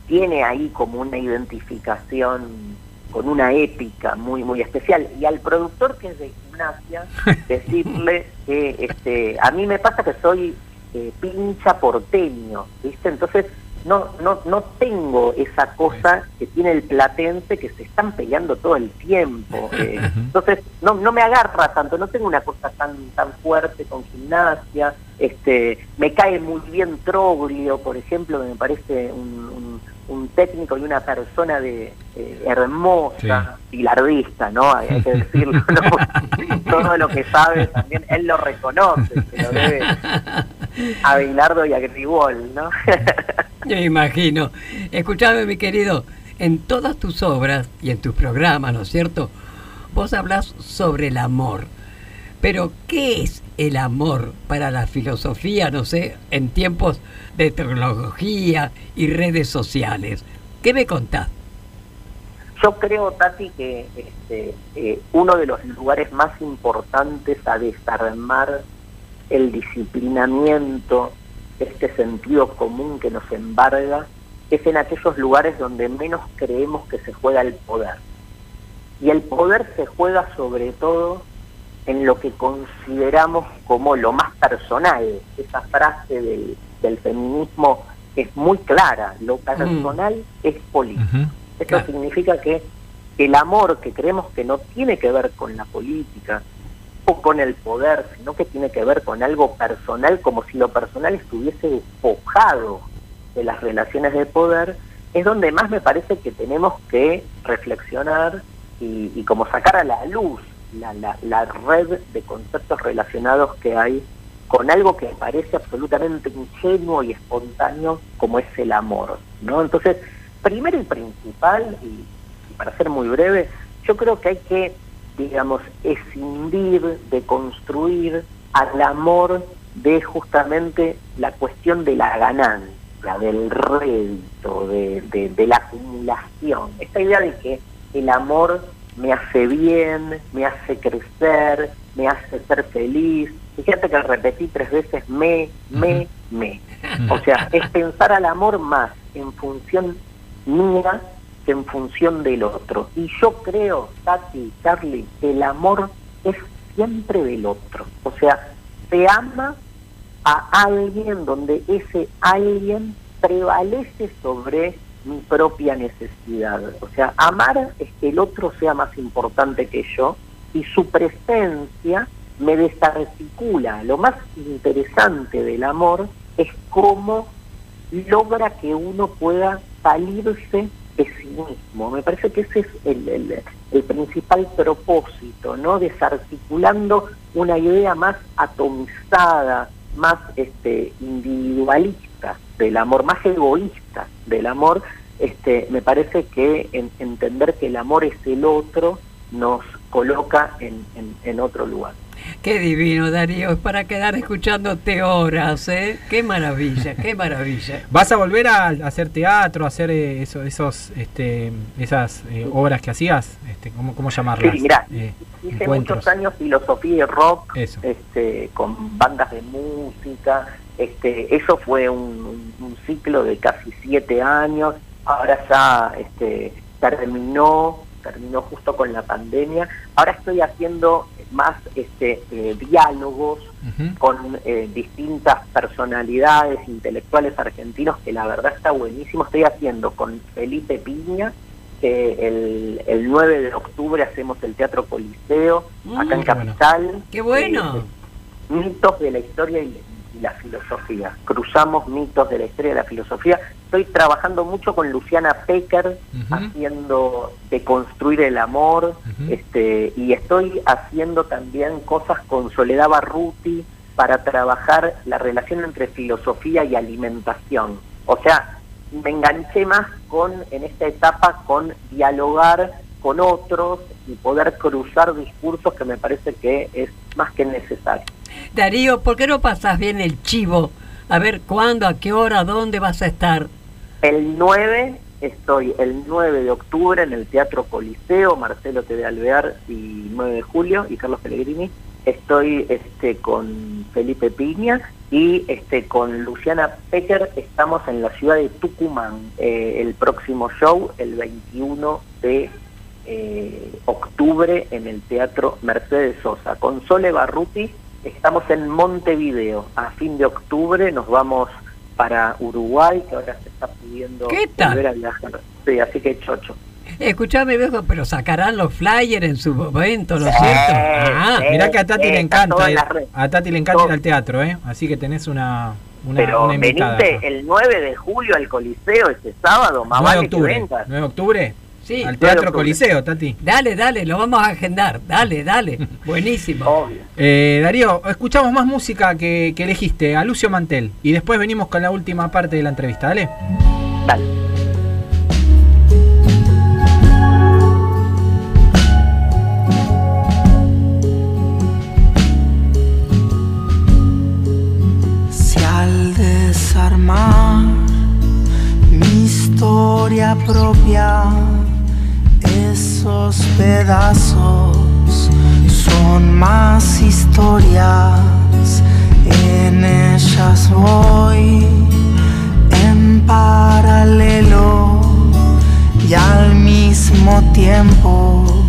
tiene ahí como una identificación con una épica muy muy especial y al productor que es de gimnasia [LAUGHS] decirle que este a mí me pasa que soy eh, pincha porteño viste entonces no no no tengo esa cosa que tiene el platense que se están peleando todo el tiempo [LAUGHS] eh, entonces no no me agarra tanto no tengo una cosa tan tan fuerte con gimnasia este me cae muy bien Troglio por ejemplo que me parece un, un- un técnico y una persona de eh, hermosa bilardista no hay, hay que decirlo ¿no? [LAUGHS] todo lo que sabe también él lo reconoce se lo debe [LAUGHS] a Bilardo y a Grigol no Yo [LAUGHS] me imagino. Escuchame, mi querido, en todas tus obras y en tus programas, ¿no es cierto? Vos hablas sobre el amor. Pero, ¿qué es el amor para la filosofía, no sé, en tiempos de tecnología y redes sociales? ¿Qué me contás? Yo creo, Tati, que este, eh, uno de los lugares más importantes a desarmar el disciplinamiento, este sentido común que nos embarga, es en aquellos lugares donde menos creemos que se juega el poder. Y el poder se juega sobre todo en lo que consideramos como lo más personal. Esa frase del, del feminismo es muy clara, lo personal es político. Esto Claro. significa que el amor que creemos que no tiene que ver con la política o con el poder, sino que tiene que ver con algo personal, como si lo personal estuviese despojado de las relaciones de poder, es donde más me parece que tenemos que reflexionar y, y como sacar a la luz la, la, la red de conceptos relacionados que hay con algo que parece absolutamente ingenuo y espontáneo como es el amor, ¿no? Entonces, primero y principal, y, para ser muy breve, yo creo que hay que, digamos, escindir de construir al amor de justamente la cuestión de la ganancia, del rédito, de la acumulación. Esta idea de que el amor me hace bien, me hace crecer, me hace ser feliz. Fíjate que repetí tres veces me, me, me. O sea, es pensar al amor más en función mía que en función del otro. Y yo creo, Tati, Charlie, que el amor es siempre del otro. O sea, se ama a alguien donde ese alguien prevalece sobre mi propia necesidad. O sea, amar es que el otro sea más importante que yo y su presencia me desarticula. Lo más interesante del amor es cómo logra que uno pueda salirse de sí mismo. Me parece que ese es el, el, principal propósito, ¿no? Desarticulando una idea más atomizada, más este, individualista del amor, más egoísta del amor, este, me parece que en- entender que el amor es el otro nos coloca en otro lugar. Qué divino, Darío, es para quedar escuchándote horas, ¿eh? Qué maravilla, qué maravilla. [LAUGHS] ¿Vas a volver a, a hacer teatro, a hacer eh, eso- esos, este, esas eh, obras que hacías? Este, ¿cómo, ¿Cómo llamarlas? Sí, mirá, Eh, hice encuentros. muchos años filosofía y rock, Eso. este, con bandas de música, este, eso fue un, un ciclo de casi siete años, ahora ya este, terminó, terminó justo con la pandemia, ahora estoy haciendo más este, eh, diálogos con eh, distintas personalidades intelectuales argentinos que la verdad está buenísimo. Estoy haciendo con Felipe Piña, que el, el 9 de octubre hacemos el Teatro Coliseo, acá en Mm, Capital. Qué bueno. Eh, mitos de la historia y, y la filosofía. Cruzamos mitos de la historia y la filosofía. Estoy trabajando mucho con Luciana Pecker, haciendo de construir el amor, este, y estoy haciendo también cosas con Soledad Barruti para trabajar la relación entre filosofía y alimentación. O sea, me enganché más con, en esta etapa, con dialogar con otros y poder cruzar discursos que me parece que es más que necesario. Darío, ¿por qué no pasas bien el chivo? A ver, ¿cuándo, a qué hora, dónde vas a estar? El 9 estoy el 9 de octubre en el Teatro Coliseo, Marcelo T. Alvear y 9 de julio y Carlos Pellegrini. Estoy este con Felipe Piña y este con Luciana Pecker estamos en la ciudad de Tucumán. Eh, el próximo show el 21 de eh, octubre en el Teatro Mercedes Sosa. Con Sole Barruti estamos en Montevideo. A fin de octubre nos vamos para Uruguay, que ahora se está pudiendo ¿Qué tal? volver a viajar. Sí, así que chocho. Escuchame, viejo, pero sacarán los flyers en su momento, ¿no es cierto? Ah, sí. Mirá que a Tati le encanta a Tati le encanta ir al teatro, ¿eh? Así que tenés una, una, Pero una invitada. venite acá. el 9 de julio al Coliseo, este sábado, más 9 de que octubre. 9 de octubre. Al Teatro Coliseo, Tati. Dale, dale, lo vamos a agendar. Dale, dale. [LAUGHS] [LAUGHS] Buenísimo. Obvio. Eh, Darío, escuchamos más música que, que elegiste, a Lucio Mantel. Y después venimos con la última parte de la entrevista, dale. Dale. Si al desarmar mi historia propia los pedazos son más historias, en ellas voy en paralelo y al mismo tiempo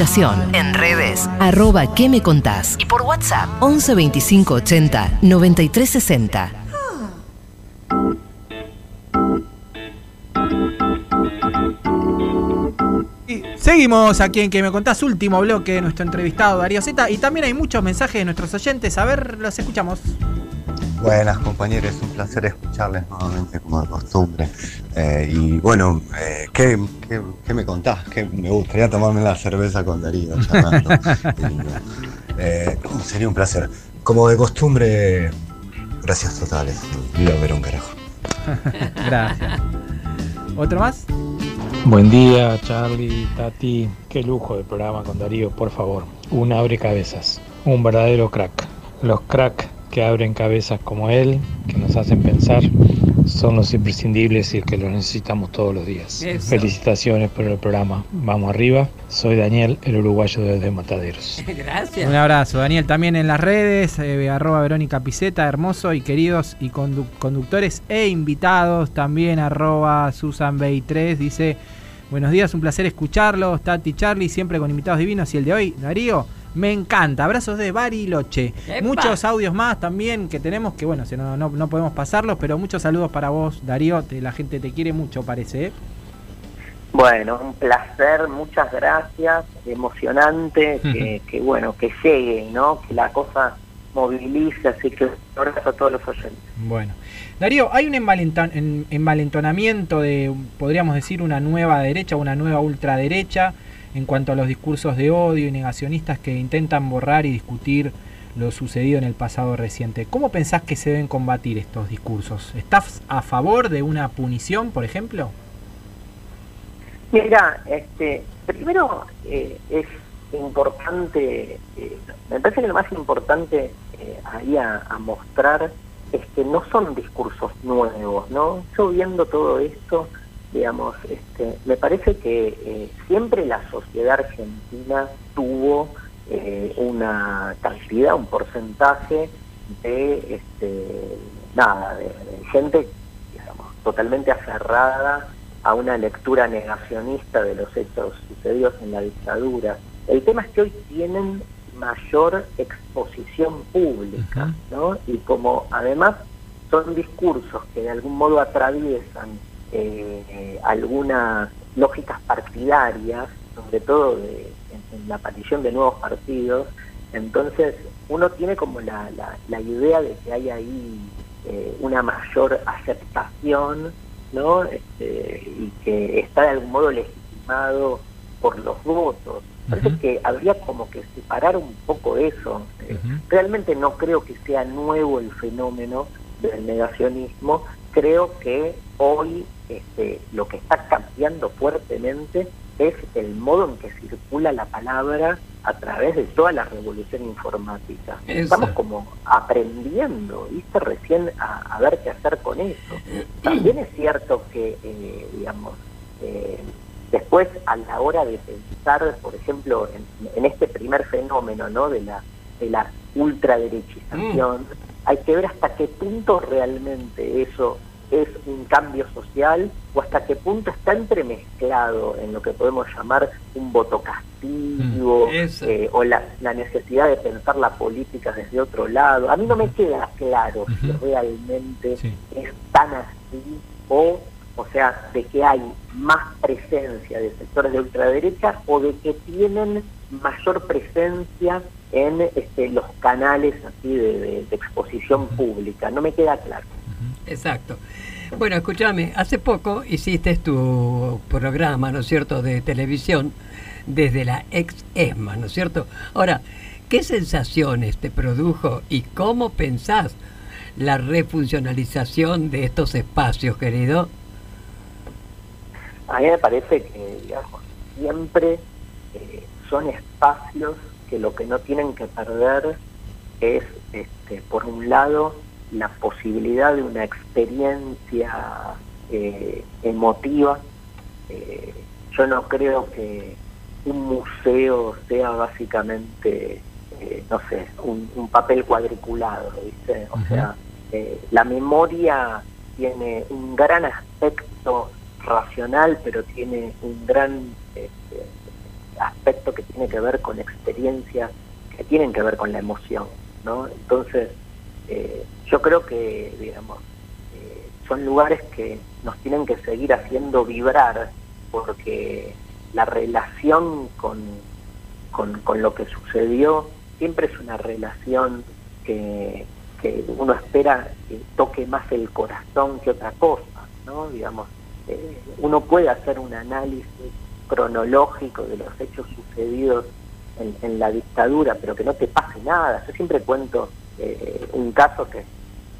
comunicación. En redes. Arroba ¿Qué me contás? Y por WhatsApp. 11 25 80 93 60. Y seguimos aquí en que me contás último bloque de nuestro entrevistado Darío Z y también hay muchos mensajes de nuestros oyentes. A ver, los escuchamos. Buenas compañeros, un placer escucharles nuevamente como de costumbre. Eh, y bueno, eh, ¿qué, qué, qué me contás? Que me gustaría tomarme la cerveza con Darío charlando. [LAUGHS] Eh, sería un placer. Como de costumbre, gracias totales. Viva Verón, carajo. [LAUGHS] Gracias. ¿Otro más? Buen día, Charlie, Tati. Qué lujo de programa con Darío, por favor. Un abre cabezas. Un verdadero crack. Los crack que abren cabezas como él, que nos hacen pensar, son los imprescindibles y que los necesitamos todos los días. Eso. Felicitaciones por el programa. Vamos arriba. Soy Daniel, el uruguayo desde Mataderos. [LAUGHS] Gracias. Un abrazo, Daniel. También en las redes, eh, arroba Verónica Piseta, hermoso y queridos y condu- conductores e invitados. También arroba Susan Bay 3 dice, buenos días, un placer escucharlos. Tati Charlie, siempre con invitados divinos. Y el de hoy, Darío, me encanta. Abrazos de Bariloche. ¡Epa! Muchos audios más también que tenemos que, bueno, si no, no, no podemos pasarlos, pero muchos saludos para vos, Darío. Te- la gente te quiere mucho, parece. ¿eh? Bueno, un placer, muchas gracias, emocionante, [LAUGHS] que, que bueno, que llegue, ¿no? Que la cosa movilice, así que un abrazo a todos los oyentes. Bueno. Darío, hay un envalenton- en- envalentonamiento de, podríamos decir, una nueva derecha, una nueva ultraderecha en cuanto a los discursos de odio y negacionistas que intentan borrar y discutir lo sucedido en el pasado reciente. ¿Cómo pensás que se deben combatir estos discursos? ¿Estás a favor de una punición, por ejemplo? Mira, este, primero eh, es importante, eh, me parece que lo más importante eh, ahí a, a mostrar es que no son discursos nuevos, ¿no? Yo viendo todo esto, digamos, este, me parece que eh, siempre la sociedad argentina tuvo eh, una cantidad, un porcentaje de, este, nada, de, de gente, digamos, totalmente aferrada a una lectura negacionista de los hechos sucedidos en la dictadura. El tema es que hoy tienen mayor exposición pública, ¿no? Y como además son discursos que de algún modo atraviesan eh, algunas lógicas partidarias, sobre todo de- en, en la aparición de nuevos partidos, entonces uno tiene como la, la, la idea de que hay ahí eh, una mayor aceptación, ¿no? Este, y que está de algún modo legitimado por los votos. Parece que habría como que separar un poco eso. Realmente no creo que sea nuevo el fenómeno del negacionismo. Creo que hoy este, lo que está cambiando fuertemente es el modo en que circula la palabra a través de toda la revolución informática. Eso. Estamos como aprendiendo, ¿viste? Recién a, a ver qué hacer con eso. También es cierto que, eh, digamos, eh, después a la hora de pensar, por ejemplo, en, en este primer fenómeno, ¿no? De la, de la ultraderechización, hay que ver hasta qué punto realmente eso es un cambio social o hasta qué punto está entremezclado en lo que podemos llamar un voto castigo Mm, eh, o la, la necesidad de pensar la política desde otro lado. A mí no me queda claro si realmente es tan así o, o sea, de que hay más presencia de sectores de ultraderecha o de que tienen mayor presencia en este, los canales así de, de- de exposición pública. No me queda claro. Exacto. Bueno, escúchame, hace poco hiciste tu programa, ¿no es cierto?, de televisión desde la ex ESMA, ¿no es cierto? Ahora, ¿qué sensaciones te produjo y cómo pensás la refuncionalización de estos espacios, querido? A mí me parece que, digamos, siempre eh, son espacios que lo que no tienen que perder es, este, por un lado, la posibilidad de una experiencia eh, emotiva. Eh, yo no creo que un museo sea básicamente, eh, no sé, un, un papel cuadriculado, ¿viste? O sea, la memoria tiene un gran aspecto racional, pero tiene un gran este, aspecto que tiene que ver con experiencias que tienen que ver con la emoción, ¿no? Entonces, eh, yo creo que, digamos, eh, son lugares que nos tienen que seguir haciendo vibrar, porque la relación con, con, con lo que sucedió siempre es una relación que, que uno espera que toque más el corazón que otra cosa, ¿no? Digamos, eh, uno puede hacer un análisis cronológico de los hechos sucedidos en, la dictadura, pero que no te pase nada. Yo siempre cuento eh, un caso que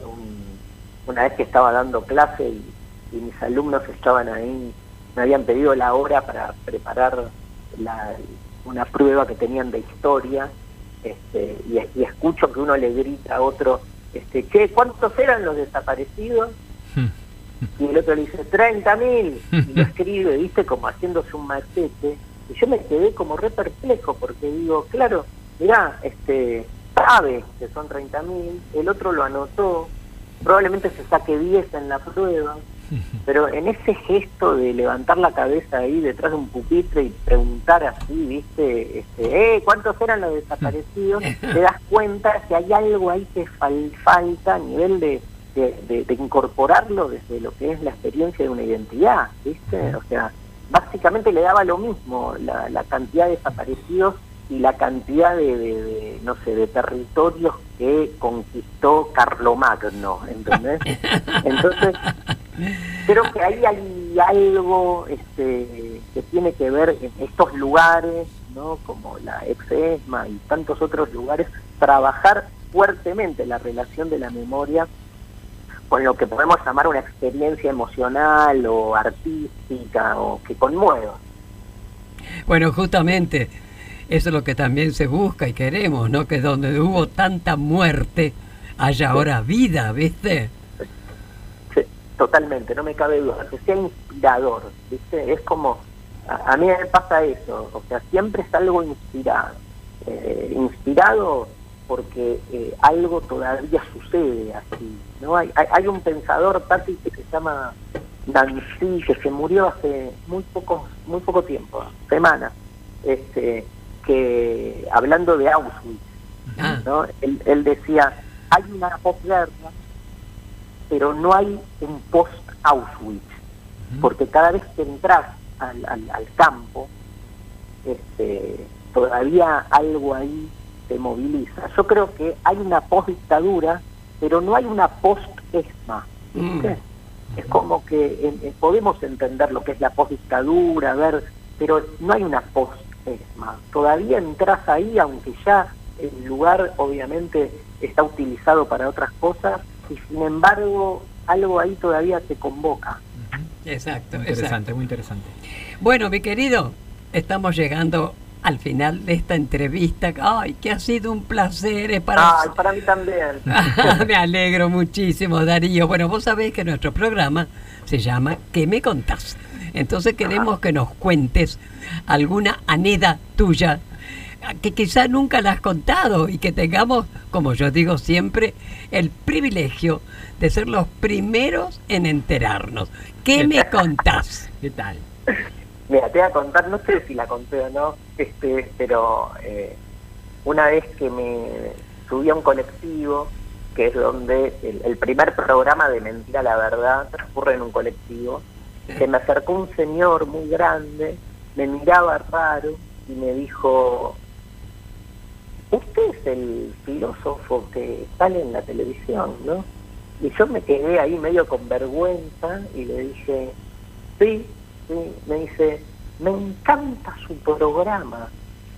un- una vez que estaba dando clase y, mis alumnos estaban ahí, me habían pedido la hora para preparar una prueba que tenían de historia, este, y, escucho que uno le grita a otro, este, che, ¿cuántos eran los desaparecidos? Y el otro le dice, 30 mil, y lo [LAUGHS] escribe, viste, como haciéndose un machete. Y yo me quedé como re perplejo, porque digo, claro, mirá, este, sabe que son 30 mil, el otro lo anotó, probablemente se saque 10 en la prueba, [LAUGHS] pero en ese gesto de levantar la cabeza ahí detrás de un pupitre y preguntar así, viste, este, eh, ¿cuántos eran los [LAUGHS] desaparecidos? te das cuenta que hay algo ahí que fal- falta a nivel de, de, de- de incorporarlo desde lo que es la experiencia de una identidad, viste, o sea, básicamente le daba lo mismo la, la cantidad de desaparecidos y la cantidad de, de- de, no sé, de territorios que conquistó Carlomagno, ¿entendés? [LAUGHS] Entonces, creo que ahí hay algo este, que tiene que ver en estos lugares, ¿no? como la ex-ESMA y tantos otros lugares, trabajar fuertemente la relación de la memoria con lo que podemos llamar una experiencia emocional o artística o que conmueva. Bueno, justamente eso es lo que también se busca y queremos, ¿no? Que donde hubo tanta muerte haya ahora vida, ¿viste? Sí, totalmente, no me cabe duda, que sea inspirador, ¿viste? Es como, a, a mí me pasa eso, o sea, siempre es algo inspirado, eh, inspirado porque eh, algo todavía sucede así, ¿no? Hay, hay, hay un pensador, Tati, que se llama Nancy, que se murió hace muy poco, muy poco tiempo, semanas, este, que hablando de Auschwitz, ¿no? Él, él decía, hay una posguerra, pero no hay un post-Auschwitz, porque cada vez que entras al, al, al campo, este, todavía algo ahí te moviliza. Yo creo que hay una post-dictadura, pero no hay una post-ESMA. ¿viste? Es como que eh, eh, podemos entender lo que es la post-dictadura, ver, pero no hay una post-ESMA. Todavía entras ahí, aunque ya el lugar obviamente está utilizado para otras cosas, y sin embargo algo ahí todavía te convoca. Exacto, Muy interesante, exacto. muy interesante. Bueno, mi querido, estamos llegando al final de esta entrevista. Ay, que ha sido un placer. Es para... Ay, para mí también. [LAUGHS] Me alegro muchísimo, Darío. Bueno, vos sabés que nuestro programa se llama ¿Qué me contás? Entonces queremos que nos cuentes alguna aneda tuya que quizá nunca la has contado y que tengamos, como yo digo siempre, el privilegio de ser los primeros en enterarnos. ¿Qué me [LAUGHS] contás? ¿Qué tal? Mira, te voy a contar, no sé si la conté o no, este, pero eh, una vez que me subí a un colectivo, que es donde el, el primer programa de Mentira la Verdad transcurre en un colectivo, se me acercó un señor muy grande, me miraba raro y me dijo, usted es el filósofo que sale en la televisión, ¿no? Y yo me quedé ahí medio con vergüenza y le dije, sí, me dice, me encanta su programa.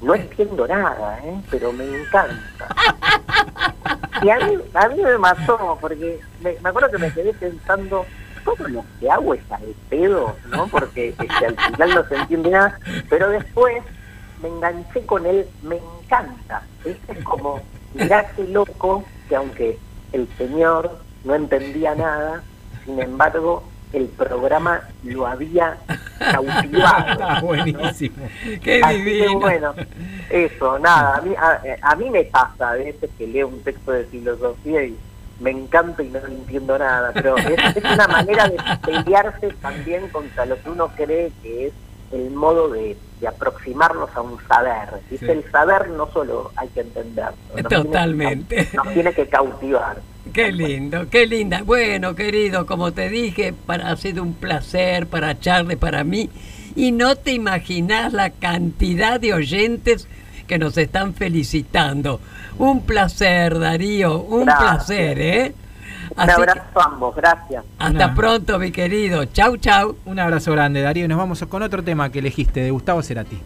No entiendo nada, ¿eh? pero me encanta. Y a mí, a mí me mató, porque me, me acuerdo que me quedé pensando, todo lo que hago es al pedo, ¿no? Porque este, al final no se entiende nada, pero después me enganché con él, me encanta. ¿viste? Es como, mirá qué loco, que aunque el señor no entendía nada, sin embargo, el programa lo había cautivado. [LAUGHS] Está buenísimo. Qué Así que divino. bueno, eso, nada, a mí, a, a mí me pasa a veces que leo un texto de filosofía y me encanta y no entiendo nada, pero es, es una manera de pelearse también contra lo que uno cree que es el modo de, de aproximarnos a un saber. Sí. El saber no solo hay que entenderlo, nos tiene que Totalmente. cau- nos tiene que cautivar. Qué lindo, qué linda. Bueno, querido, como te dije, para, ha sido un placer para Charlie, para mí. Y no te imaginas la cantidad de oyentes que nos están felicitando. Un placer, Darío, un Gracias. placer, ¿eh? Un que abrazo a ambos, gracias. hasta pronto, mi querido. Chau, chau. Un abrazo grande, Darío. Nos vamos con otro tema que elegiste, de Gustavo Cerati.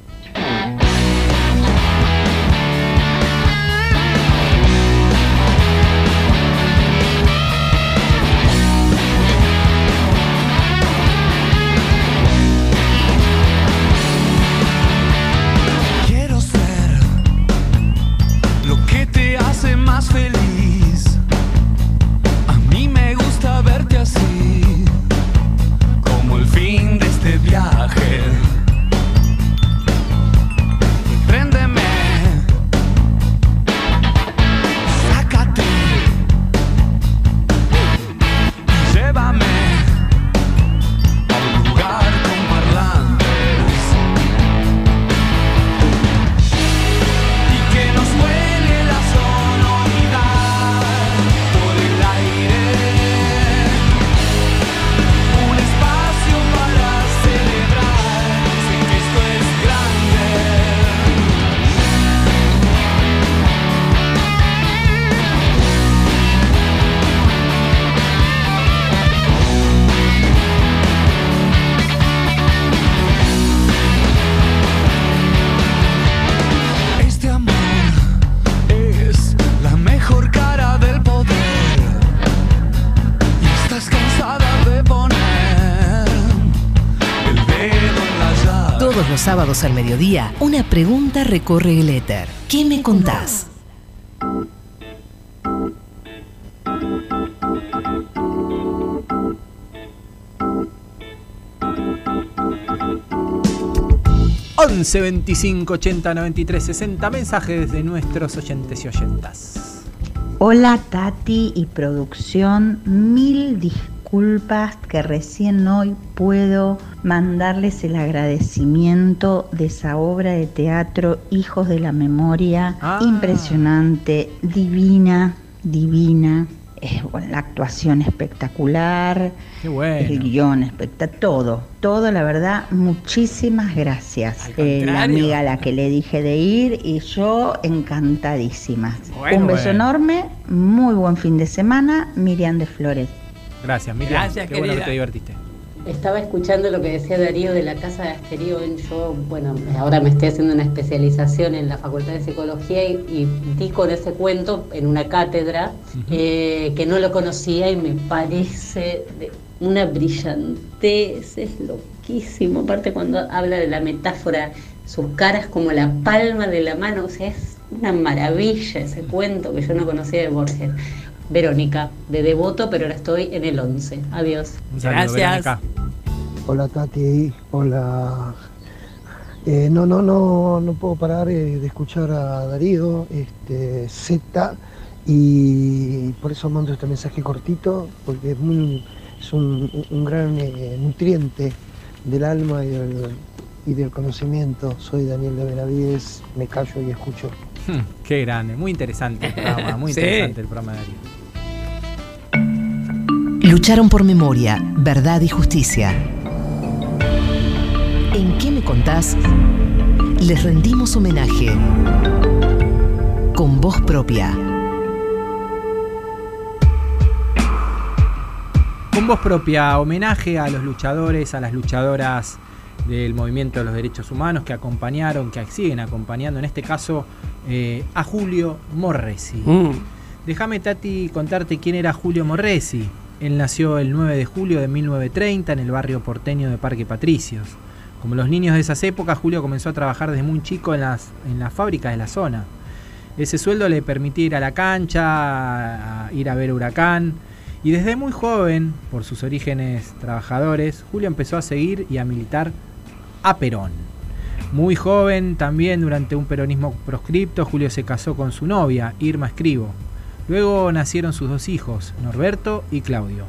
Sábados al mediodía, una pregunta recorre el éter. ¿Qué me contás? once 25 80 93 60 mensajes de nuestros oyentes y oyentas. Hola Tati y producción, mil disculpas que recién hoy puedo mandarles el agradecimiento de esa obra de teatro Hijos de la Memoria, Ah. impresionante, divina, divina. Eh, bueno, la actuación espectacular, el guion espectacular, todo, todo, la verdad, muchísimas gracias. Eh, la amiga a la que le dije de ir y yo encantadísima. Bueno, Un beso enorme, muy buen fin de semana, Miriam de Flores. Gracias, Miriam. Gracias, Qué bueno que te divertiste. Estaba escuchando lo que decía Darío de la casa de Asterión. Yo, bueno, ahora me estoy haciendo una especialización en la Facultad de Psicología y, y di con ese cuento en una cátedra eh, que no lo conocía y me parece de una brillantez, es loquísimo. Aparte cuando habla de la metáfora, sus caras como la palma de la mano, o sea, es una maravilla ese cuento que yo no conocía de Borges. Verónica, de devoto, pero ahora estoy en el 11. Adiós. Saludo, Gracias. Verónica. Hola Tati, hola Eh, no, no, no, no puedo parar eh, de escuchar a Darío, este, Z, y por eso mando este mensaje cortito, porque es, muy, es un, un gran eh, nutriente del alma y del, y del conocimiento. Soy Daniel de Benavides, me callo y escucho. Hmm, Qué grande, muy interesante el programa, muy [LAUGHS] Sí. interesante el programa de Darío. Lucharon por memoria, verdad y justicia. ¿En qué me contás? Les rendimos homenaje con voz propia. Con voz propia, homenaje a los luchadores, a las luchadoras del movimiento de los derechos humanos que acompañaron, que siguen acompañando, en este caso, eh, a Julio Morresi. Mm. Déjame, Tati, contarte quién era Julio Morresi. Él nació el 9 de julio de 1930 en el barrio porteño de Parque Patricios. Como los niños de esas épocas, Julio comenzó a trabajar desde muy chico en las, en las fábricas de la zona. Ese sueldo le permitía ir a la cancha, ir a ver Huracán. Y desde muy joven, por sus orígenes trabajadores, Julio empezó a seguir y a militar a Perón. Muy joven, también durante un peronismo proscripto, Julio se casó con su novia, Irma Escribo. Luego nacieron sus dos hijos, Norberto y Claudio.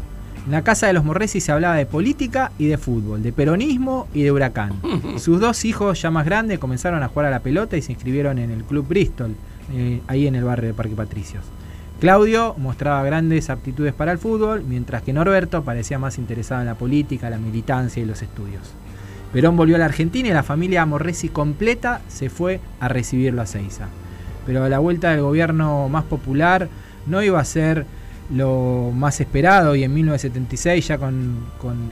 En la casa de los Morresi se hablaba de política y de fútbol, de peronismo y de huracán. [LAUGHS] Sus dos hijos ya más grandes comenzaron a jugar a la pelota y se inscribieron en el Club Bristol, eh, ahí en el barrio de Parque Patricios. Claudio mostraba grandes aptitudes para el fútbol, mientras que Norberto parecía más interesado en la política, la militancia y los estudios. Perón volvió a la Argentina y la familia Morresi completa se fue a recibirlo a Seiza. Pero a la vuelta del gobierno más popular no iba a ser lo más esperado y en 1976, ya con,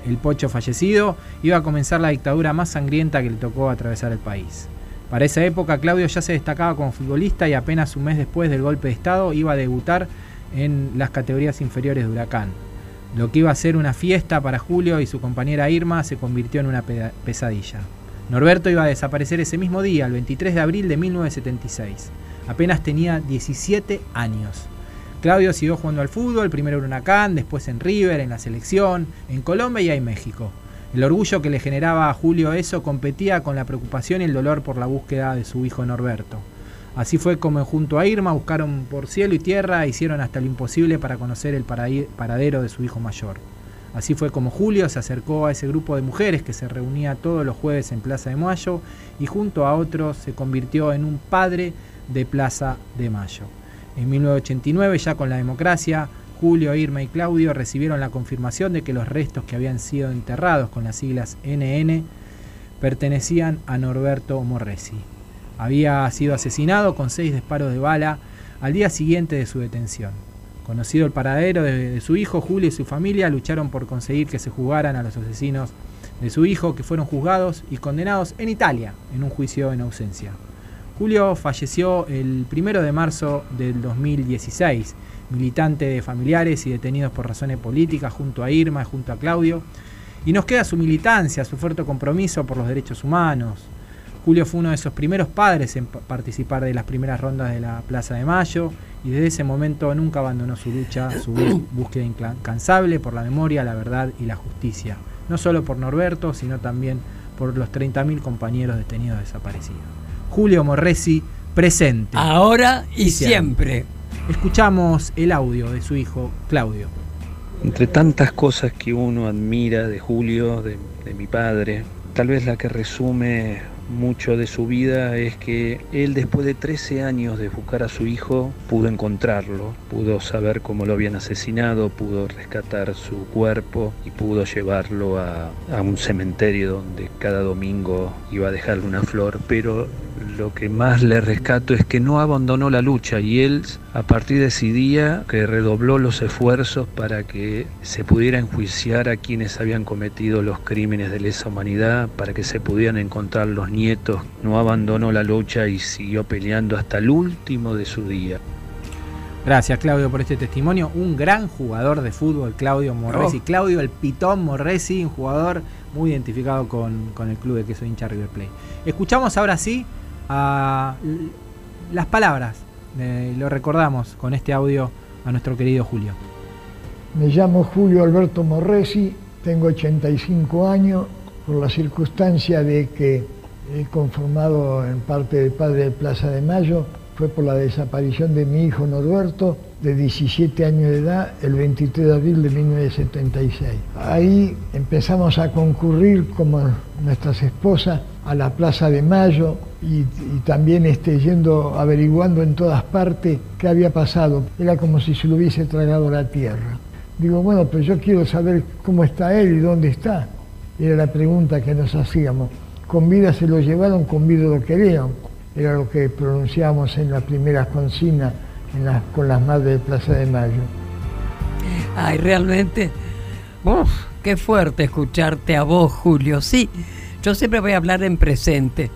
el Pocho fallecido, iba a comenzar la dictadura más sangrienta que le tocó atravesar el país. Para esa época Claudio ya se destacaba como futbolista y apenas un mes después del golpe de Estado iba a debutar en las categorías inferiores de Huracán. Lo que iba a ser una fiesta para Julio y su compañera Irma se convirtió en una pesadilla. Norberto iba a desaparecer ese mismo día, el 23 de abril de 1976. Apenas tenía 17 años. Claudio siguió jugando al fútbol, primero en Huracán, después en River, en la selección, en Colombia y en México. El orgullo que le generaba a Julio eso competía con la preocupación y el dolor por la búsqueda de su hijo Norberto. Así fue como junto a Irma buscaron por cielo y tierra, hicieron hasta lo imposible para conocer el paradero de su hijo mayor. Así fue como Julio se acercó a ese grupo de mujeres que se reunía todos los jueves en Plaza de Mayo y junto a otros se convirtió en un padre de Plaza de Mayo. En 1989, ya con la democracia, Julio, Irma y Claudio recibieron la confirmación de que los restos que habían sido enterrados con las siglas NN pertenecían a Norberto Morresi. Había sido asesinado con seis disparos de bala al día siguiente de su detención. Conocido el paradero de, de su hijo, Julio y su familia lucharon por conseguir que se juzgaran a los asesinos de su hijo, que fueron juzgados y condenados en Italia en un juicio en ausencia. Julio falleció el 1 de marzo del 2016, militante de familiares y detenidos por razones políticas junto a Irma junto a Claudio. Y nos queda su militancia, su fuerte compromiso por los derechos humanos. Julio fue uno de esos primeros padres en pa- participar de las primeras rondas de la Plaza de Mayo y desde ese momento nunca abandonó su lucha, su bú- [COUGHS] búsqueda incansable por la memoria, la verdad y la justicia. No solo por Norberto, sino también por los 30.000 compañeros detenidos desaparecidos. Julio Morresi presente. Ahora y siempre. Escuchamos el audio de su hijo Claudio. Entre tantas cosas que uno admira de Julio, de, de mi padre, tal vez la que resume mucho de su vida es que él después de 13 años de buscar a su hijo pudo encontrarlo, pudo saber cómo lo habían asesinado, pudo rescatar su cuerpo y pudo llevarlo a, un cementerio donde cada domingo iba a dejarle una flor, pero lo que más le rescato es que no abandonó la lucha y él a partir de ese día que redobló los esfuerzos para que se pudiera enjuiciar a quienes habían cometido los crímenes de lesa humanidad, para que se pudieran encontrar los nietos, no abandonó la lucha y siguió peleando hasta el último de su día. Gracias Claudio por este testimonio. Un gran jugador de fútbol, Claudio Morresi. Oh. Claudio el Pitón Morresi, un jugador muy identificado con, con el club de que soy hincha River Plate. Escuchamos ahora sí a las palabras, eh, lo recordamos con este audio a nuestro querido Julio. Me llamo Julio Alberto Morresi, tengo 85 años, por la circunstancia de que conformado en parte de Padre de Plaza de Mayo, fue por la desaparición de mi hijo Norberto, de 17 años de edad, el 23 de abril de 1976. Ahí empezamos a concurrir como nuestras esposas a la Plaza de Mayo y, y también este, yendo, averiguando en todas partes qué había pasado. Era como si se lo hubiese tragado la tierra. Digo, bueno, pero yo quiero saber cómo está él y dónde está. Era la pregunta que nos hacíamos. Con vida se lo llevaron, con vida lo querían. Era lo que pronunciábamos en las primeras consignas con las madres de Plaza de Mayo. Ay, realmente. Uf, qué fuerte escucharte a vos, Julio. Sí, yo siempre voy a hablar en presente.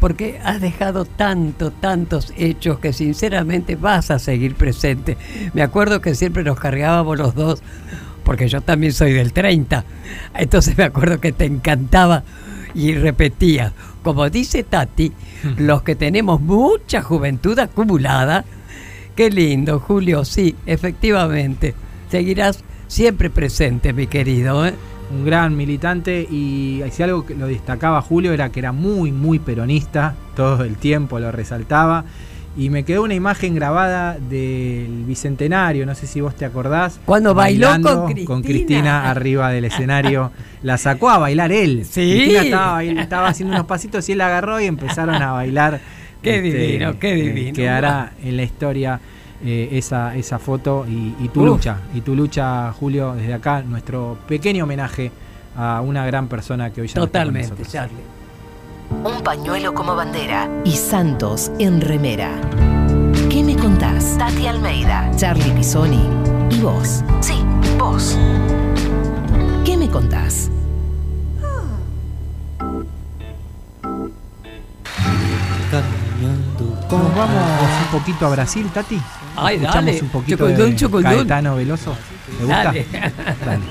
Porque has dejado tanto, tantos hechos que sinceramente vas a seguir presente. Me acuerdo que siempre nos cargábamos los dos, porque yo también soy del 30. Entonces me acuerdo que te encantaba y repetía. Como dice Tati, los que tenemos mucha juventud acumulada, Qué lindo, Julio. Sí, efectivamente. Seguirás siempre presente, mi querido. ¿eh? un gran militante y si algo que lo destacaba Julio era que era muy, muy peronista, todo el tiempo lo resaltaba. Y me quedó una imagen grabada del Bicentenario, no sé si vos te acordás. Cuando bailó con Cristina. Cristina arriba del escenario. La sacó a bailar él. Sí. Cristina estaba, estaba haciendo unos pasitos y él la agarró y empezaron a bailar. [LAUGHS] Qué divino, qué eh, divino. Quedará en la historia eh, esa, esa foto y, y tu Uf. lucha. Y tu lucha, Julio, desde acá, nuestro pequeño homenaje a una gran persona que hoy ya no está con Totalmente, nosotros. Charlie. Un pañuelo como bandera y Santos en remera. ¿Qué me contás? Tati Almeida, Charlie Pisoni y vos. Sí, vos. ¿Qué me contás? Nos vamos un poquito a Brasil, Tati. Ay, Escuchamos dale. un poquito de chocondún. Caetano Veloso. ¿Te gusta? Dale. Dale.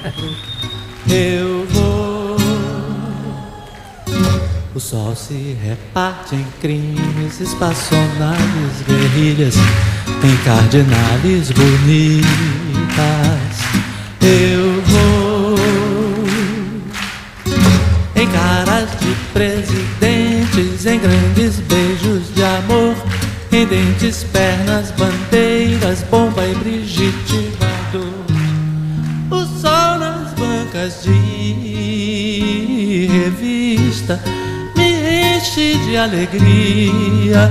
[LAUGHS] O sol se reparte em crimes espaçonais, guerrilhas em cardinales bonitas. Eu vou em caras de presidentes, em grandes beijos de amor, em dentes, pernas, bandeiras, bomba e Brigitte. O sol nas bancas de revista de alegria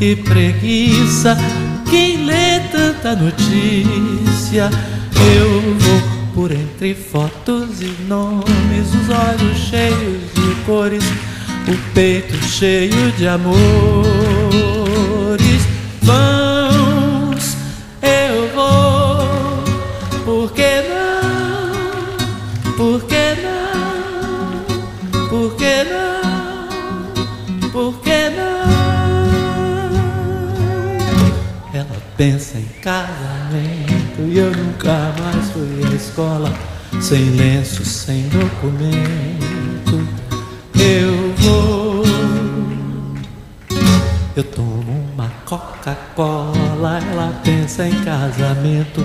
e preguiça. Quem lê tanta notícia, eu vou por entre fotos e nomes, os olhos cheios de cores, o peito cheio de amores. Vamos, casamento e eu nunca mais fui à escola sem lenço, sem documento. Eu vou. Eu tomo uma Coca-Cola, ela pensa em casamento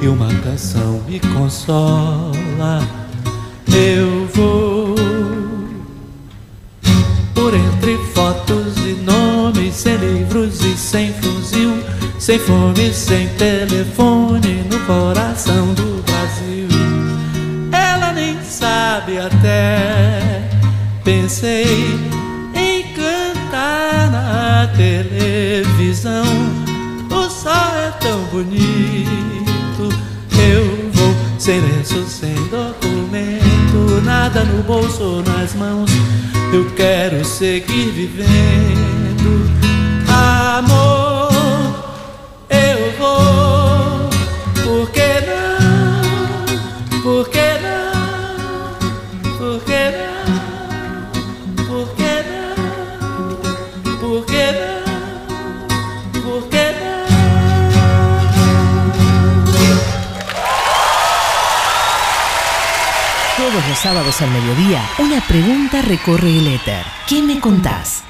e uma canção me consola. Eu vou por entre fotos e nomes, sem livros e sem fuzil, sem fome, sem telefone no coração do Brasil. Ela nem sabe até. Pensei em cantar na televisão. O sol é tão bonito. Eu vou sem lenço, sem documento, nada no bolso ou nas mãos. Eu quero seguir vivendo. Sábados al mediodía, una pregunta recorre el éter. ¿Qué me contás?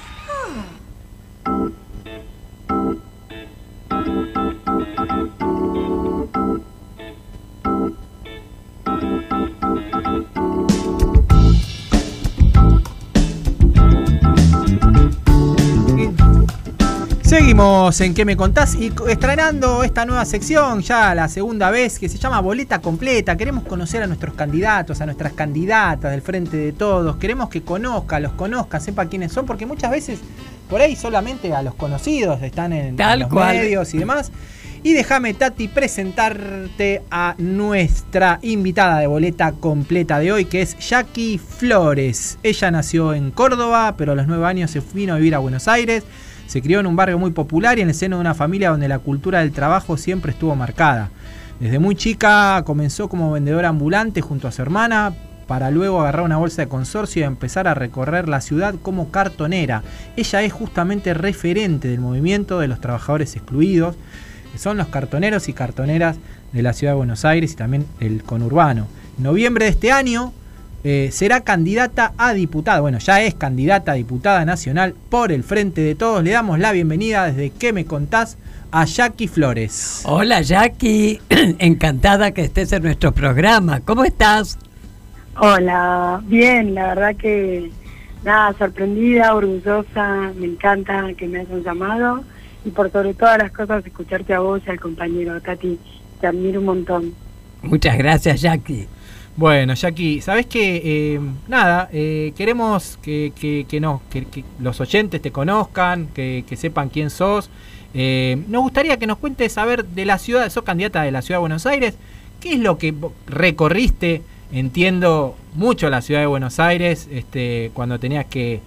Seguimos en ¿Qué me contás? Y estrenando esta nueva sección, ya la segunda vez, que se llama Boleta Completa. Queremos conocer a nuestros candidatos, a nuestras candidatas del Frente de Todos. Queremos que conozca, los conozca, sepa quiénes son, porque muchas veces por ahí solamente a los conocidos están en, Tal en los cual. medios y demás. Y déjame, Tati, presentarte a nuestra invitada de boleta completa de hoy, que es Jackie Flores. Ella nació en Córdoba, pero a los nueve años se vino a vivir a Buenos Aires. Se crió en un barrio muy popular y en el seno de una familia donde la cultura del trabajo siempre estuvo marcada. Desde muy chica comenzó como vendedora ambulante junto a su hermana, para luego agarrar una bolsa de consorcio y empezar a recorrer la ciudad como cartonera. Ella es justamente referente del movimiento de los trabajadores excluidos, que son los cartoneros y cartoneras de la ciudad de Buenos Aires y también del conurbano. En noviembre de este año eh, será candidata a diputada, bueno, ya es candidata a diputada nacional por el Frente de Todos. Le damos la bienvenida desde ¿Qué me contás? a Jackie Flores. Hola Jackie, [CLEARS THROAT] encantada que estés en nuestro programa. ¿Cómo estás? Hola, bien, la verdad que nada, sorprendida, orgullosa, me encanta que me hayan llamado y por sobre todas las cosas escucharte a vos y al compañero Tati, te admiro un montón. Muchas gracias Jackie. Bueno, Jackie, ¿sabes qué? Eh, nada, eh, queremos que, que- que no, que, que los oyentes te conozcan, que, sepan quién sos. Eh, nos gustaría que nos cuentes, a ver, de la ciudad, sos candidata de la ciudad de Buenos Aires, ¿qué es lo que recorriste? Entiendo mucho la ciudad de Buenos Aires, este, cuando tenías que,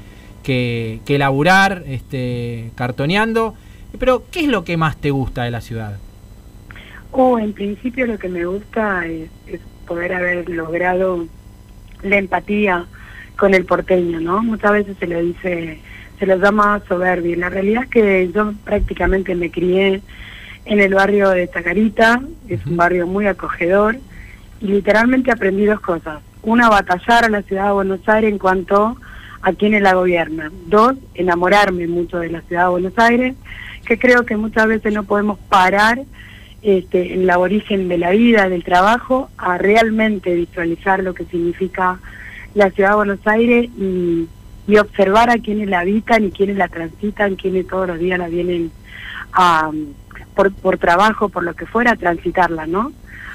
que, laburar, este, cartoneando, pero ¿qué es lo que más te gusta de la ciudad? Oh, en principio lo que me gusta es poder haber logrado la empatía con el porteño, ¿no? Muchas veces se lo dice, se lo llama soberbia. La realidad es que yo prácticamente me crié en el barrio de Chacarita, es un barrio muy acogedor, y literalmente aprendí dos cosas. Una, batallar a la ciudad de Buenos Aires en cuanto a quienes la gobiernan. Dos, enamorarme mucho de la ciudad de Buenos Aires, que creo que muchas veces no podemos parar este, en la origen de la vida, del trabajo, a realmente visualizar lo que significa la ciudad de Buenos Aires y, observar a quienes la habitan y quienes la transitan, quienes todos los días la vienen a, por, por trabajo, por lo que fuera, a transitarla, ¿no?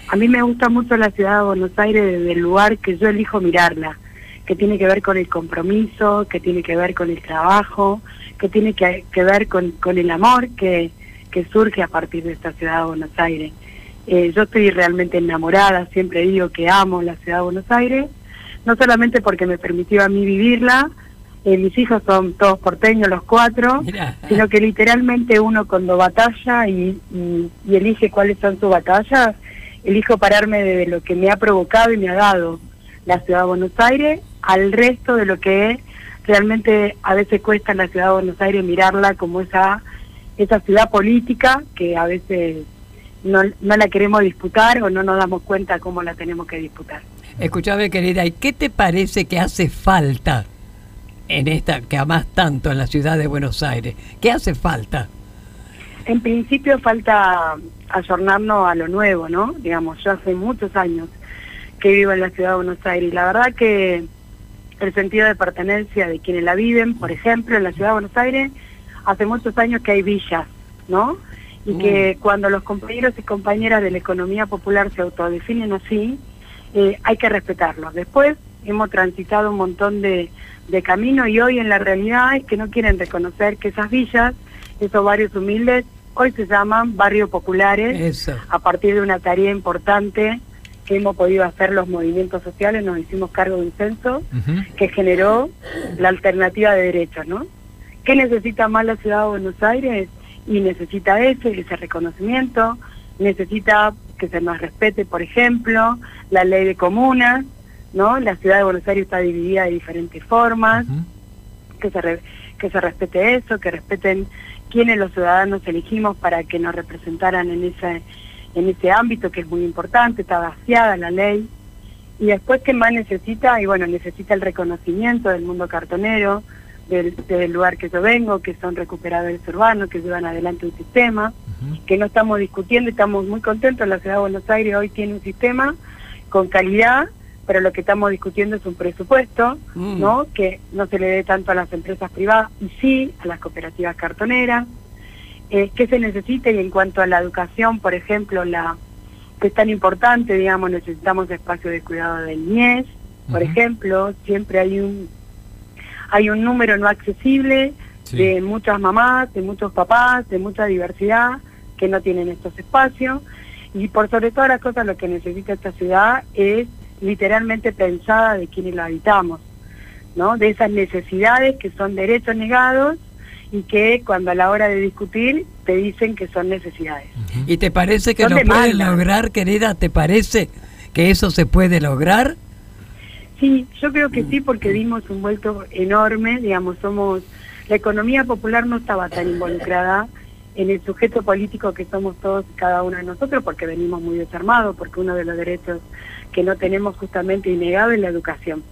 A mí me gusta mucho la ciudad de Buenos Aires desde el lugar que yo elijo mirarla, que tiene que ver con el compromiso, que tiene que ver con el trabajo, que tiene que, que ver con, con el amor que, que surge a partir de esta ciudad de Buenos Aires. Eh, yo estoy realmente enamorada, siempre digo que amo la ciudad de Buenos Aires, no solamente porque me permitió a mí vivirla, eh, mis hijos son todos porteños los cuatro, sino que literalmente uno cuando batalla y, y- y elige cuáles son sus batallas, elijo pararme de lo que me ha provocado y me ha dado la ciudad de Buenos Aires al resto de lo que es realmente a veces cuesta en la ciudad de Buenos Aires mirarla como esa esa ciudad política que a veces no, no la queremos disputar o no nos damos cuenta cómo la tenemos que disputar. Escúchame querida, ¿y qué te parece que hace falta en esta que amás tanto en la ciudad de Buenos Aires? ¿Qué hace falta? En principio falta ayornarnos a lo nuevo, ¿no? Digamos, yo hace muchos años que vivo en la ciudad de Buenos Aires y la verdad que el sentido de pertenencia de quienes la viven, por ejemplo, en la ciudad de Buenos Aires, hace muchos años que hay villas, ¿no? Y que cuando los compañeros y compañeras de la economía popular se autodefinen así, eh, hay que respetarlos. Después hemos transitado un montón de, de camino y hoy en la realidad es que no quieren reconocer que esas villas, esos barrios humildes, hoy se llaman barrios populares Eso. a partir de una tarea importante que hemos podido hacer los movimientos sociales, nos hicimos cargo de un censo que generó la alternativa de derechos, ¿no? ¿Qué necesita más la ciudad de Buenos Aires? Y necesita ese, ese reconocimiento, necesita que se nos respete, por ejemplo, la ley de comunas, ¿no? La ciudad de Buenos Aires está dividida de diferentes formas, que se re- que se respete eso, que respeten quiénes los ciudadanos elegimos para que nos representaran en ese en ese ámbito que es muy importante, está vaciada la ley. Y después, ¿qué más necesita? Y bueno, necesita el reconocimiento del mundo cartonero, del, del lugar que yo vengo, que son recuperadores urbanos, que llevan adelante un sistema, que no estamos discutiendo, estamos muy contentos. La ciudad de Buenos Aires hoy tiene un sistema con calidad, pero lo que estamos discutiendo es un presupuesto, Mm. ¿no? Que no se le dé tanto a las empresas privadas y sí a las cooperativas cartoneras. eh, qué se necesita y en cuanto a la educación, por ejemplo, la que es tan importante, digamos, necesitamos espacio de cuidado del niñez, por ejemplo, siempre hay un hay un número no accesible Sí. de muchas mamás, de muchos papás, de mucha diversidad que no tienen estos espacios y por sobre todas las cosas lo que necesita esta ciudad es literalmente pensada de quienes la habitamos, ¿no? De esas necesidades que son derechos negados y que cuando a la hora de discutir te dicen que son necesidades. ¿Y te parece que Son lo pueden lograr, querida? ¿Te parece que eso se puede lograr? Sí, yo creo que sí porque dimos un vuelto enorme, digamos, somos la economía popular no estaba tan involucrada en el sujeto político que somos todos y cada uno de nosotros porque venimos muy desarmados, porque uno de los derechos que no tenemos justamente innegable es la educación.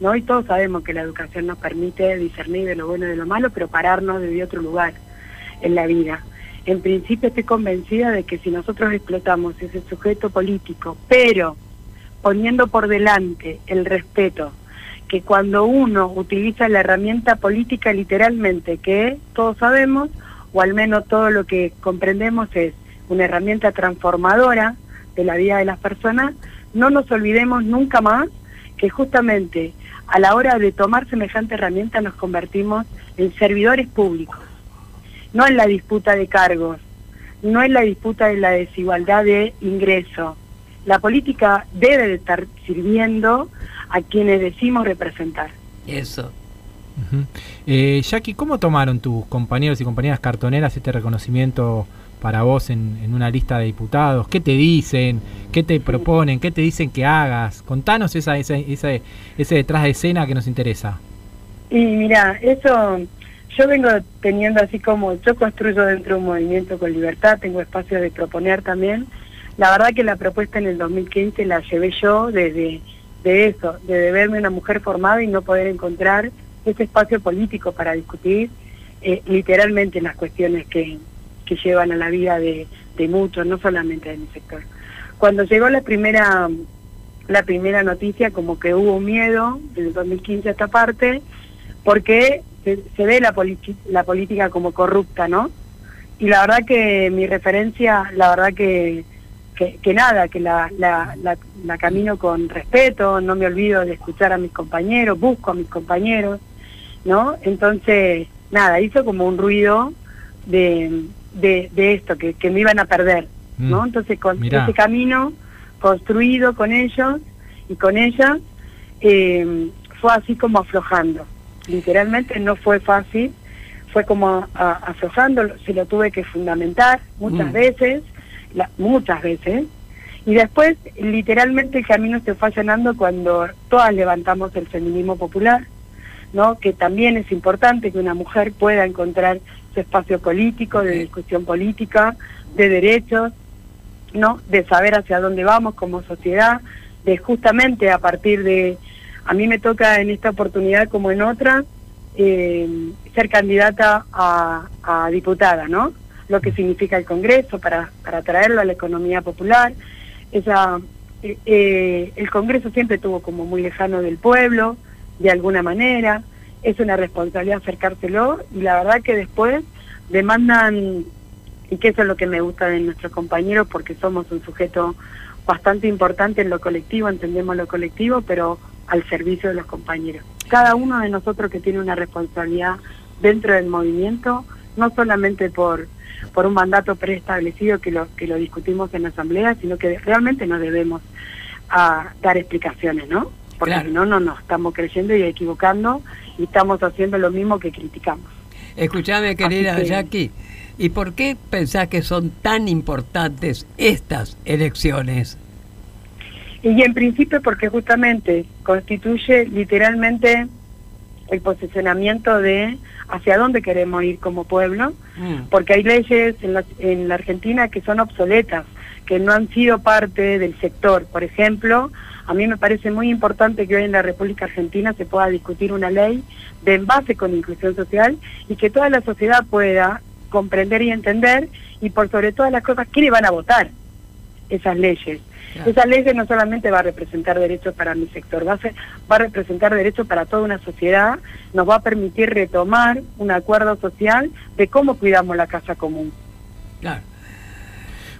¿no? Y todos sabemos que la educación nos permite discernir de lo bueno y de lo malo, pero pararnos desde otro lugar en la vida. En principio estoy convencida de que si nosotros explotamos ese sujeto político, pero poniendo por delante el respeto, que cuando uno utiliza la herramienta política literalmente, que todos sabemos, o al menos todo lo que comprendemos es una herramienta transformadora de la vida de las personas, no nos olvidemos nunca más que justamente a la hora de tomar semejante herramienta nos convertimos en servidores públicos, no en la disputa de cargos, no en la disputa de la desigualdad de ingreso. La política debe de estar sirviendo a quienes decimos representar. Eso. Ujú. Eh, Jackie, ¿cómo tomaron tus compañeros y compañeras cartoneras este reconocimiento para vos en, en una lista de diputados? ¿Qué te dicen? ¿Qué te proponen? ¿Qué te dicen que hagas? Contanos esa, esa, ese, ese detrás de escena que nos interesa. Y mira, eso yo vengo teniendo así como yo construyo dentro de un movimiento con libertad, tengo espacio de proponer también. La verdad que la propuesta en el 2015 la llevé yo desde de eso, de verme una mujer formada y no poder encontrar ese espacio político para discutir eh, literalmente las cuestiones que, que llevan a la vida de, muchos, no solamente de mi sector. Cuando llegó la primera la primera noticia como que hubo miedo en el 2015 a esta parte porque se, ve la, la política como corrupta, ¿no? Y la verdad que mi referencia, la verdad que, que, que nada, que la, la, la, la camino con respeto, no me olvido de escuchar a mis compañeros, busco a mis compañeros, ¿no? Entonces, nada, hizo como un ruido de, de, de esto, que, que me iban a perder, ¿no? Mm, Entonces, con mirá. ese camino construido con ellos y con ellas, eh, fue así como aflojando. Literalmente no fue fácil, fue como a- aflojando, se lo tuve que fundamentar muchas Mm. veces, la- muchas veces, y después literalmente el camino se fue allanando cuando todas levantamos el feminismo popular, ¿no? que también es importante que una mujer pueda encontrar su espacio político, de discusión política, de derechos, ¿no? de saber hacia dónde vamos como sociedad, de justamente a partir de, a mí me toca en esta oportunidad como en otra, eh, ser candidata a, a diputada, ¿no? Lo que significa el Congreso para, para traerlo a la economía popular. Esa, eh, eh, el Congreso siempre tuvo como muy lejano del pueblo, de alguna manera. Es una responsabilidad acercárselo y la verdad que después demandan, y que eso es lo que me gusta de nuestros compañeros porque somos un sujeto bastante importante en lo colectivo, entendemos lo colectivo, pero al servicio de los compañeros. Cada uno de nosotros que tiene una responsabilidad dentro del movimiento, no solamente por, por un mandato preestablecido que lo, que lo discutimos en la asamblea, sino que realmente nos debemos a dar explicaciones, ¿no? Porque Claro. si no, no nos estamos creyendo y equivocando y estamos haciendo lo mismo que criticamos. Escúchame, querida que- Jackie, ¿y por qué pensás que son tan importantes estas elecciones? Y en principio porque justamente constituye literalmente el posicionamiento de hacia dónde queremos ir como pueblo, porque hay leyes en la, en la Argentina que son obsoletas, que no han sido parte del sector. Por ejemplo, a mí me parece muy importante que hoy en la República Argentina se pueda discutir una ley de envase con inclusión social y que toda la sociedad pueda comprender y entender y por sobre todas las cosas quiénes van a votar. Esas leyes. Claro. Esas leyes no solamente va a representar derechos para mi sector, va a, ser- va a representar derechos para toda una sociedad, nos va a permitir retomar un acuerdo social de cómo cuidamos la casa común. Claro.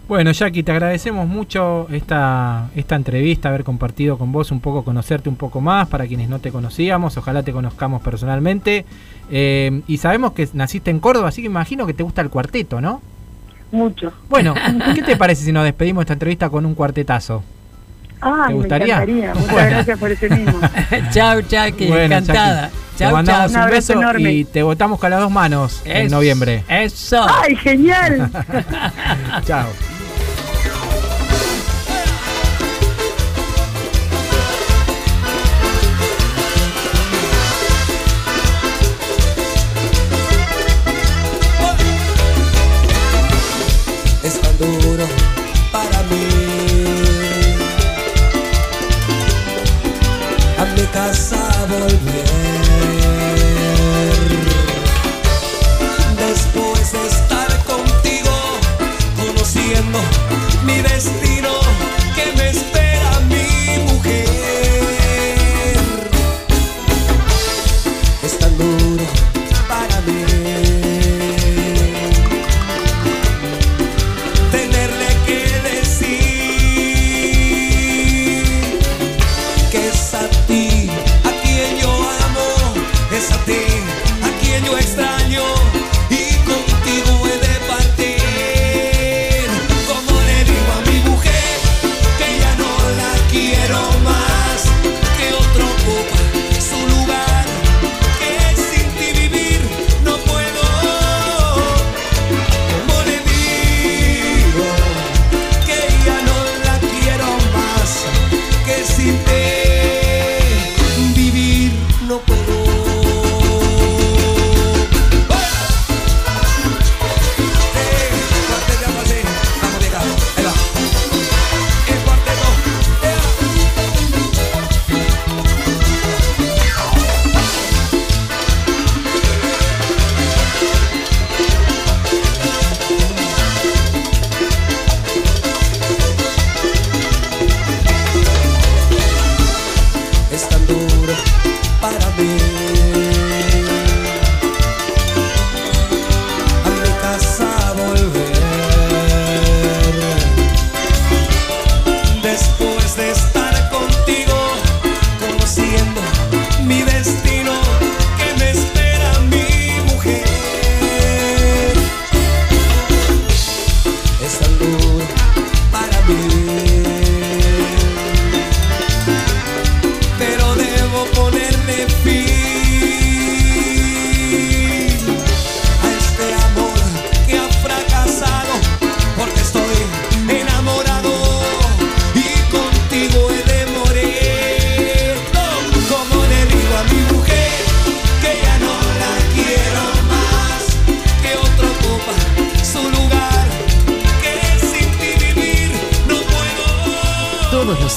Bueno, Jackie, te agradecemos mucho esta, esta entrevista, haber compartido con vos un poco, conocerte un poco más, para quienes no te conocíamos, ojalá te conozcamos personalmente. Eh, y sabemos que naciste en Córdoba, así que imagino que te gusta el cuarteto, ¿no? Mucho. Bueno, [LAUGHS] ¿qué te parece si nos despedimos de esta entrevista con un cuartetazo? Ah, ¿Te me gustaría? encantaría. Muchas Bueno. gracias por ese mismo. [LAUGHS] chau, Jackie, Bueno, encantada. Jackie, te Chau, mandamos chau. un beso y te votamos con las dos manos en noviembre. Eso. ¡Ay, genial! [LAUGHS] Chao.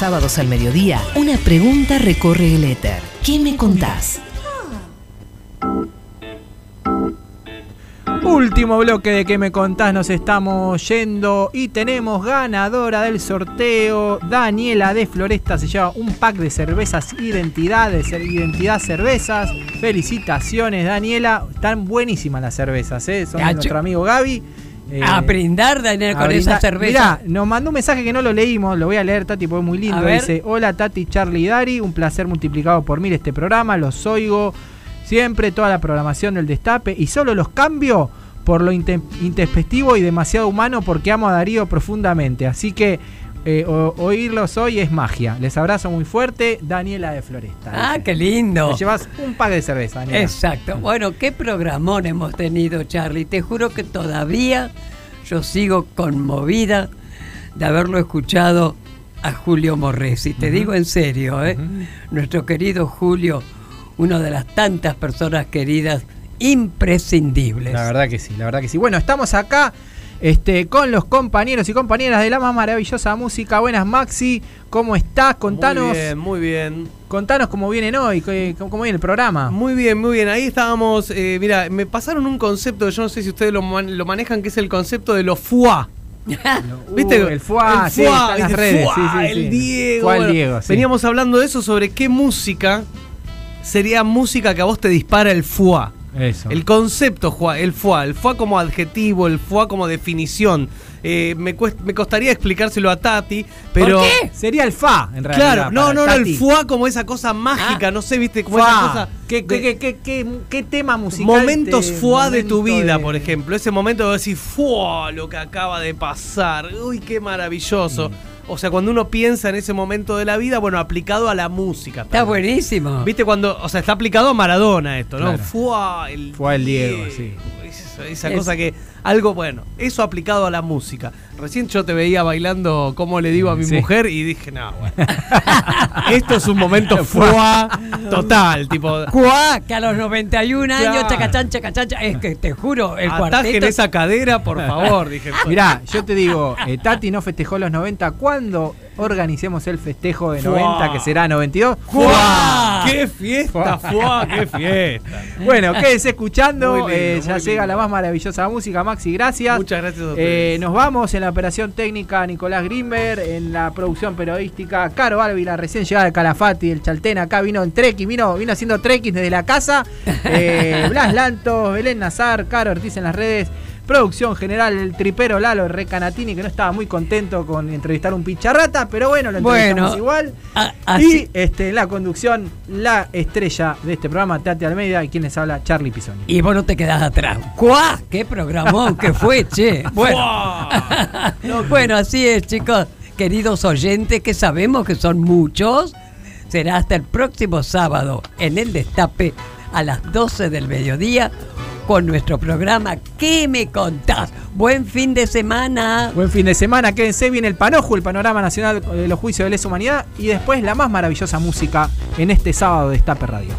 Sábados al mediodía, una pregunta recorre el éter. ¿Qué me contás? Último bloque de que me contás, nos estamos yendo y tenemos ganadora del sorteo. Daniela de Floresta se lleva un pack de cervezas Identidad, de cer- Identidad Cervezas. Felicitaciones, Daniela. Están buenísimas las cervezas, ¿eh? son de Cacho. nuestro amigo Gaby. Eh, A brindar, Daniel, con brindar. esa cerveza. Mirá, nos mandó un mensaje que no lo leímos, lo voy a leer, Tati, porque es muy lindo. Dice: Hola, Tati, Charlie y Dari, un placer multiplicado por mil este programa, los oigo siempre, toda la programación del destape, y solo los cambio por lo intempestivo y demasiado humano porque amo a Darío profundamente. Así que eh, o- oírlos hoy es magia. Les abrazo muy fuerte, Daniela de Floresta. Ah, qué lindo. Te llevas un pack de cerveza, Daniela. Exacto. Bueno, qué programón hemos tenido, Charlie. Te juro que todavía yo sigo conmovida de haberlo escuchado a Julio Morresi. Te digo en serio, ¿eh? Nuestro querido Julio, una de las tantas personas queridas, imprescindibles. La verdad que sí, la verdad que sí. Bueno, estamos acá este, con los compañeros y compañeras de la más maravillosa música. Buenas, Maxi. ¿Cómo estás? Contanos. Muy bien, muy bien. Contanos cómo vienen hoy, cómo, cómo viene el programa. Muy bien, muy bien. Ahí estábamos. eh, mira, me pasaron un concepto, yo no sé si ustedes lo, man- lo manejan, que es el concepto de los FUA. [LAUGHS] ¿Viste? Uh, el FUA, sí, está en las redes, sí, sí, el sí. Diego. El Diego, sí. Veníamos hablando de eso sobre qué música sería música que a vos te dispara el FUA. Eso. El concepto, el FUA, el FUA como adjetivo, el FUA como definición. Eh, me, cuest- me costaría explicárselo a Tati, pero. qué? Sería el FA, en realidad. Claro, no, no, no, el. FUA como esa cosa mágica, no sé, viste, como esa cosa. ¿Qué, tema Momentos musical? te- FUA de tu momento vida, de- por ejemplo. Ese momento de decir, ¡fua! Lo que acaba de pasar. Uy, qué maravilloso. Mm. O sea, cuando uno piensa en ese momento de la vida, bueno, aplicado a la música. Está buenísimo. ¿Viste cuando, o sea, está aplicado a Maradona esto, ¿no? Claro. Fua, el Diego, sí. esa, esa Es- cosa que algo bueno, eso aplicado a la música. Recién yo te veía bailando como le digo a mi Sí. mujer y dije, no, bueno. [LAUGHS] Esto es un momento [LAUGHS] fua total, tipo Cuá, que a los 91 años, Claro. chacachán, chacachán, es que te juro, el Atajen cuarteto. esa cadera, por favor, dije. [LAUGHS] Mirá, yo te digo, eh, Tati no festejó los 90. ¿Cuándo organicemos el festejo de Fua. 90, que será 92? ¡Fua! ¡Qué fiesta, fua! ¡Qué fiesta! [LAUGHS] Bueno, quédense escuchando. Lindo, eh, ya llega la más maravillosa música. Maxi, gracias. Muchas gracias a Eh, ustedes. nos vamos en la operación técnica Nicolás Grimber, en la producción periodística Caro Ávila, recién llegada de Calafati, el Chaltén, acá vino en trekking, vino, vino haciendo trekking desde la casa. [LAUGHS] Eh, Blas Lantos, Belén Nazar, Caro Ortiz en las redes. Producción general, el tripero Lalo Recanatini, que no estaba muy contento con entrevistar un picharrata, pero bueno, lo entrevistamos Bueno, igual. a- Y este, en la conducción, la estrella de este programa, Tati Almeida, y quien les habla, Charlie Pisoni. Y vos no te quedás atrás. ¡Cuá! ¡Qué programón que fue, che! [LAUGHS] Bueno, [LAUGHS] bueno, así es, chicos. Queridos oyentes, que sabemos que son muchos, será hasta el próximo sábado en el Destape a las 12 del mediodía con nuestro programa ¿Qué me contás? Buen fin de semana. Buen fin de semana, quédense bien el Panojo, el panorama nacional de los juicios de lesa humanidad y después la más maravillosa música en este sábado de Estape Radio.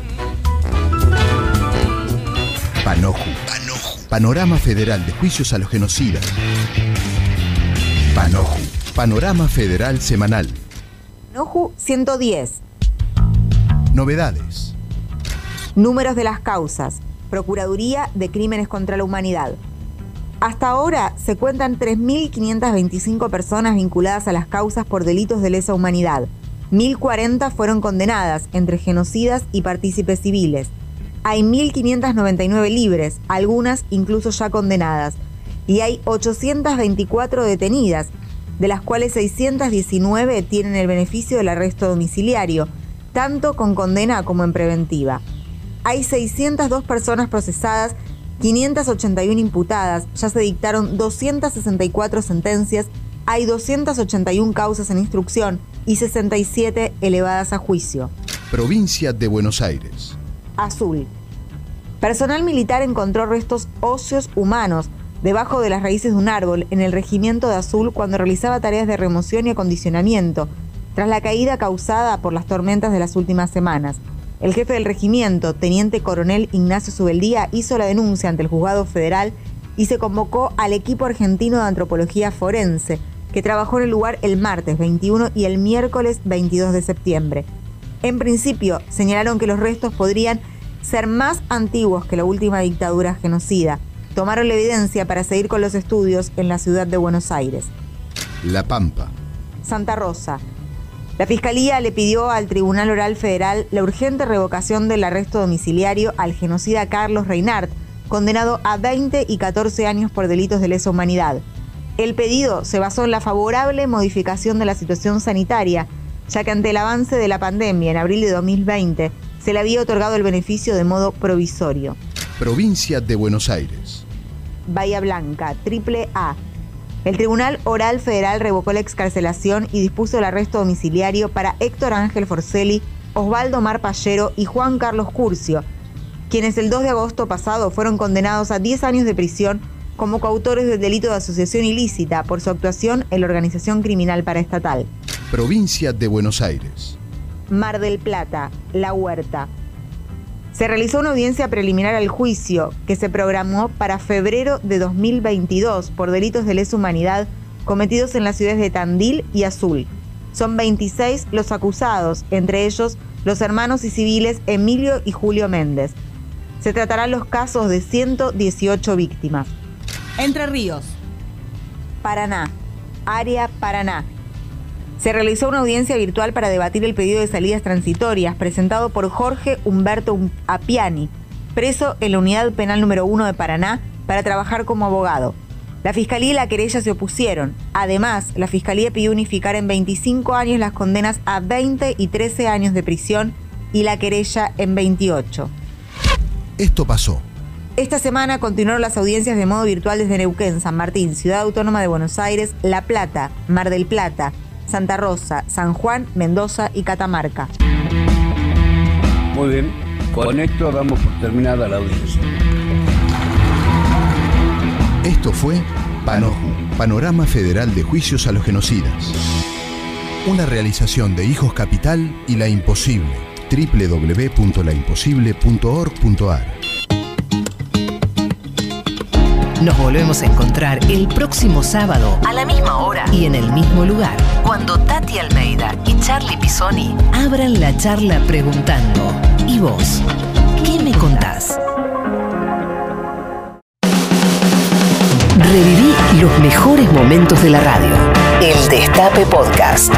Panoju. Panorama Federal de Juicios a los Genocidas. Panoju. Panorama Federal Semanal. Noju 110. Novedades. Números de las causas. Procuraduría de Crímenes contra la Humanidad. Hasta ahora se cuentan 3.525 personas vinculadas a las causas por delitos de lesa humanidad. 1.040 fueron condenadas entre genocidas y partícipes civiles. Hay 1.599 libres, algunas incluso ya condenadas. Y hay 824 detenidas, de las cuales 619 tienen el beneficio del arresto domiciliario, tanto con condena como en preventiva. Hay 602 personas procesadas, 581 imputadas, ya se dictaron 264 sentencias, hay 281 causas en instrucción y 67 elevadas a juicio. Provincia de Buenos Aires. Azul. Personal militar encontró restos óseos humanos debajo de las raíces de un árbol en el regimiento de Azul cuando realizaba tareas de remoción y acondicionamiento, tras la caída causada por las tormentas de las últimas semanas. El jefe del regimiento, teniente coronel Ignacio Subeldía, hizo la denuncia ante el juzgado federal y se convocó al equipo argentino de antropología forense, que trabajó en el lugar el martes 21 y el miércoles 22 de septiembre. En principio, señalaron que los restos podrían ser más antiguos que la última dictadura genocida. Tomaron la evidencia para seguir con los estudios en la ciudad de Buenos Aires. La Pampa. Santa Rosa. La Fiscalía le pidió al Tribunal Oral Federal la urgente revocación del arresto domiciliario al genocida Carlos Reinhardt, condenado a 20 y 14 años por delitos de lesa humanidad. El pedido se basó en la favorable modificación de la situación sanitaria, ya que ante el avance de la pandemia en abril de 2020 se le había otorgado el beneficio de modo provisorio. Provincia de Buenos Aires. Bahía Blanca, triple A. El Tribunal Oral Federal revocó la excarcelación y dispuso el arresto domiciliario para Héctor Ángel Forcelli, Osvaldo Mar Pallero y Juan Carlos Curcio, quienes el 2 de agosto pasado fueron condenados a 10 años de prisión como coautores del delito de asociación ilícita por su actuación en la organización criminal paraestatal. Provincia de Buenos Aires. Mar del Plata, La Huerta. Se realizó una audiencia preliminar al juicio que se programó para febrero de 2022 por delitos de lesa humanidad cometidos en las ciudades de Tandil y Azul. Son 26 los acusados, entre ellos los hermanos y civiles Emilio y Julio Méndez. Se tratarán los casos de 118 víctimas. Entre Ríos. Paraná. Área Paraná. Se realizó una audiencia virtual para debatir el pedido de salidas transitorias presentado por Jorge Humberto Apiani, preso en la Unidad Penal número 1 de Paraná, para trabajar como abogado. La Fiscalía y la querella se opusieron. Además, la Fiscalía pidió unificar en 25 años las condenas a 20 y 13 años de prisión y la querella en 28. Esto pasó. Esta semana continuaron las audiencias de modo virtual desde Neuquén, San Martín, Ciudad Autónoma de Buenos Aires, La Plata, Mar del Plata, Santa Rosa, San Juan, Mendoza y Catamarca. Muy bien, con esto damos por terminada la audiencia. Esto fue Panoju, Panorama Federal de Juicios a los Genocidas. Una realización de Hijos Capital y La Imposible. www.laimposible.org.ar Nos volvemos a encontrar el próximo sábado a la misma hora y en el mismo lugar, cuando Tati Almeida y Charlie Pisoni abran la charla preguntando, ¿y vos? ¿Qué me contás? Reviví los mejores momentos de la radio. El Destape Podcast.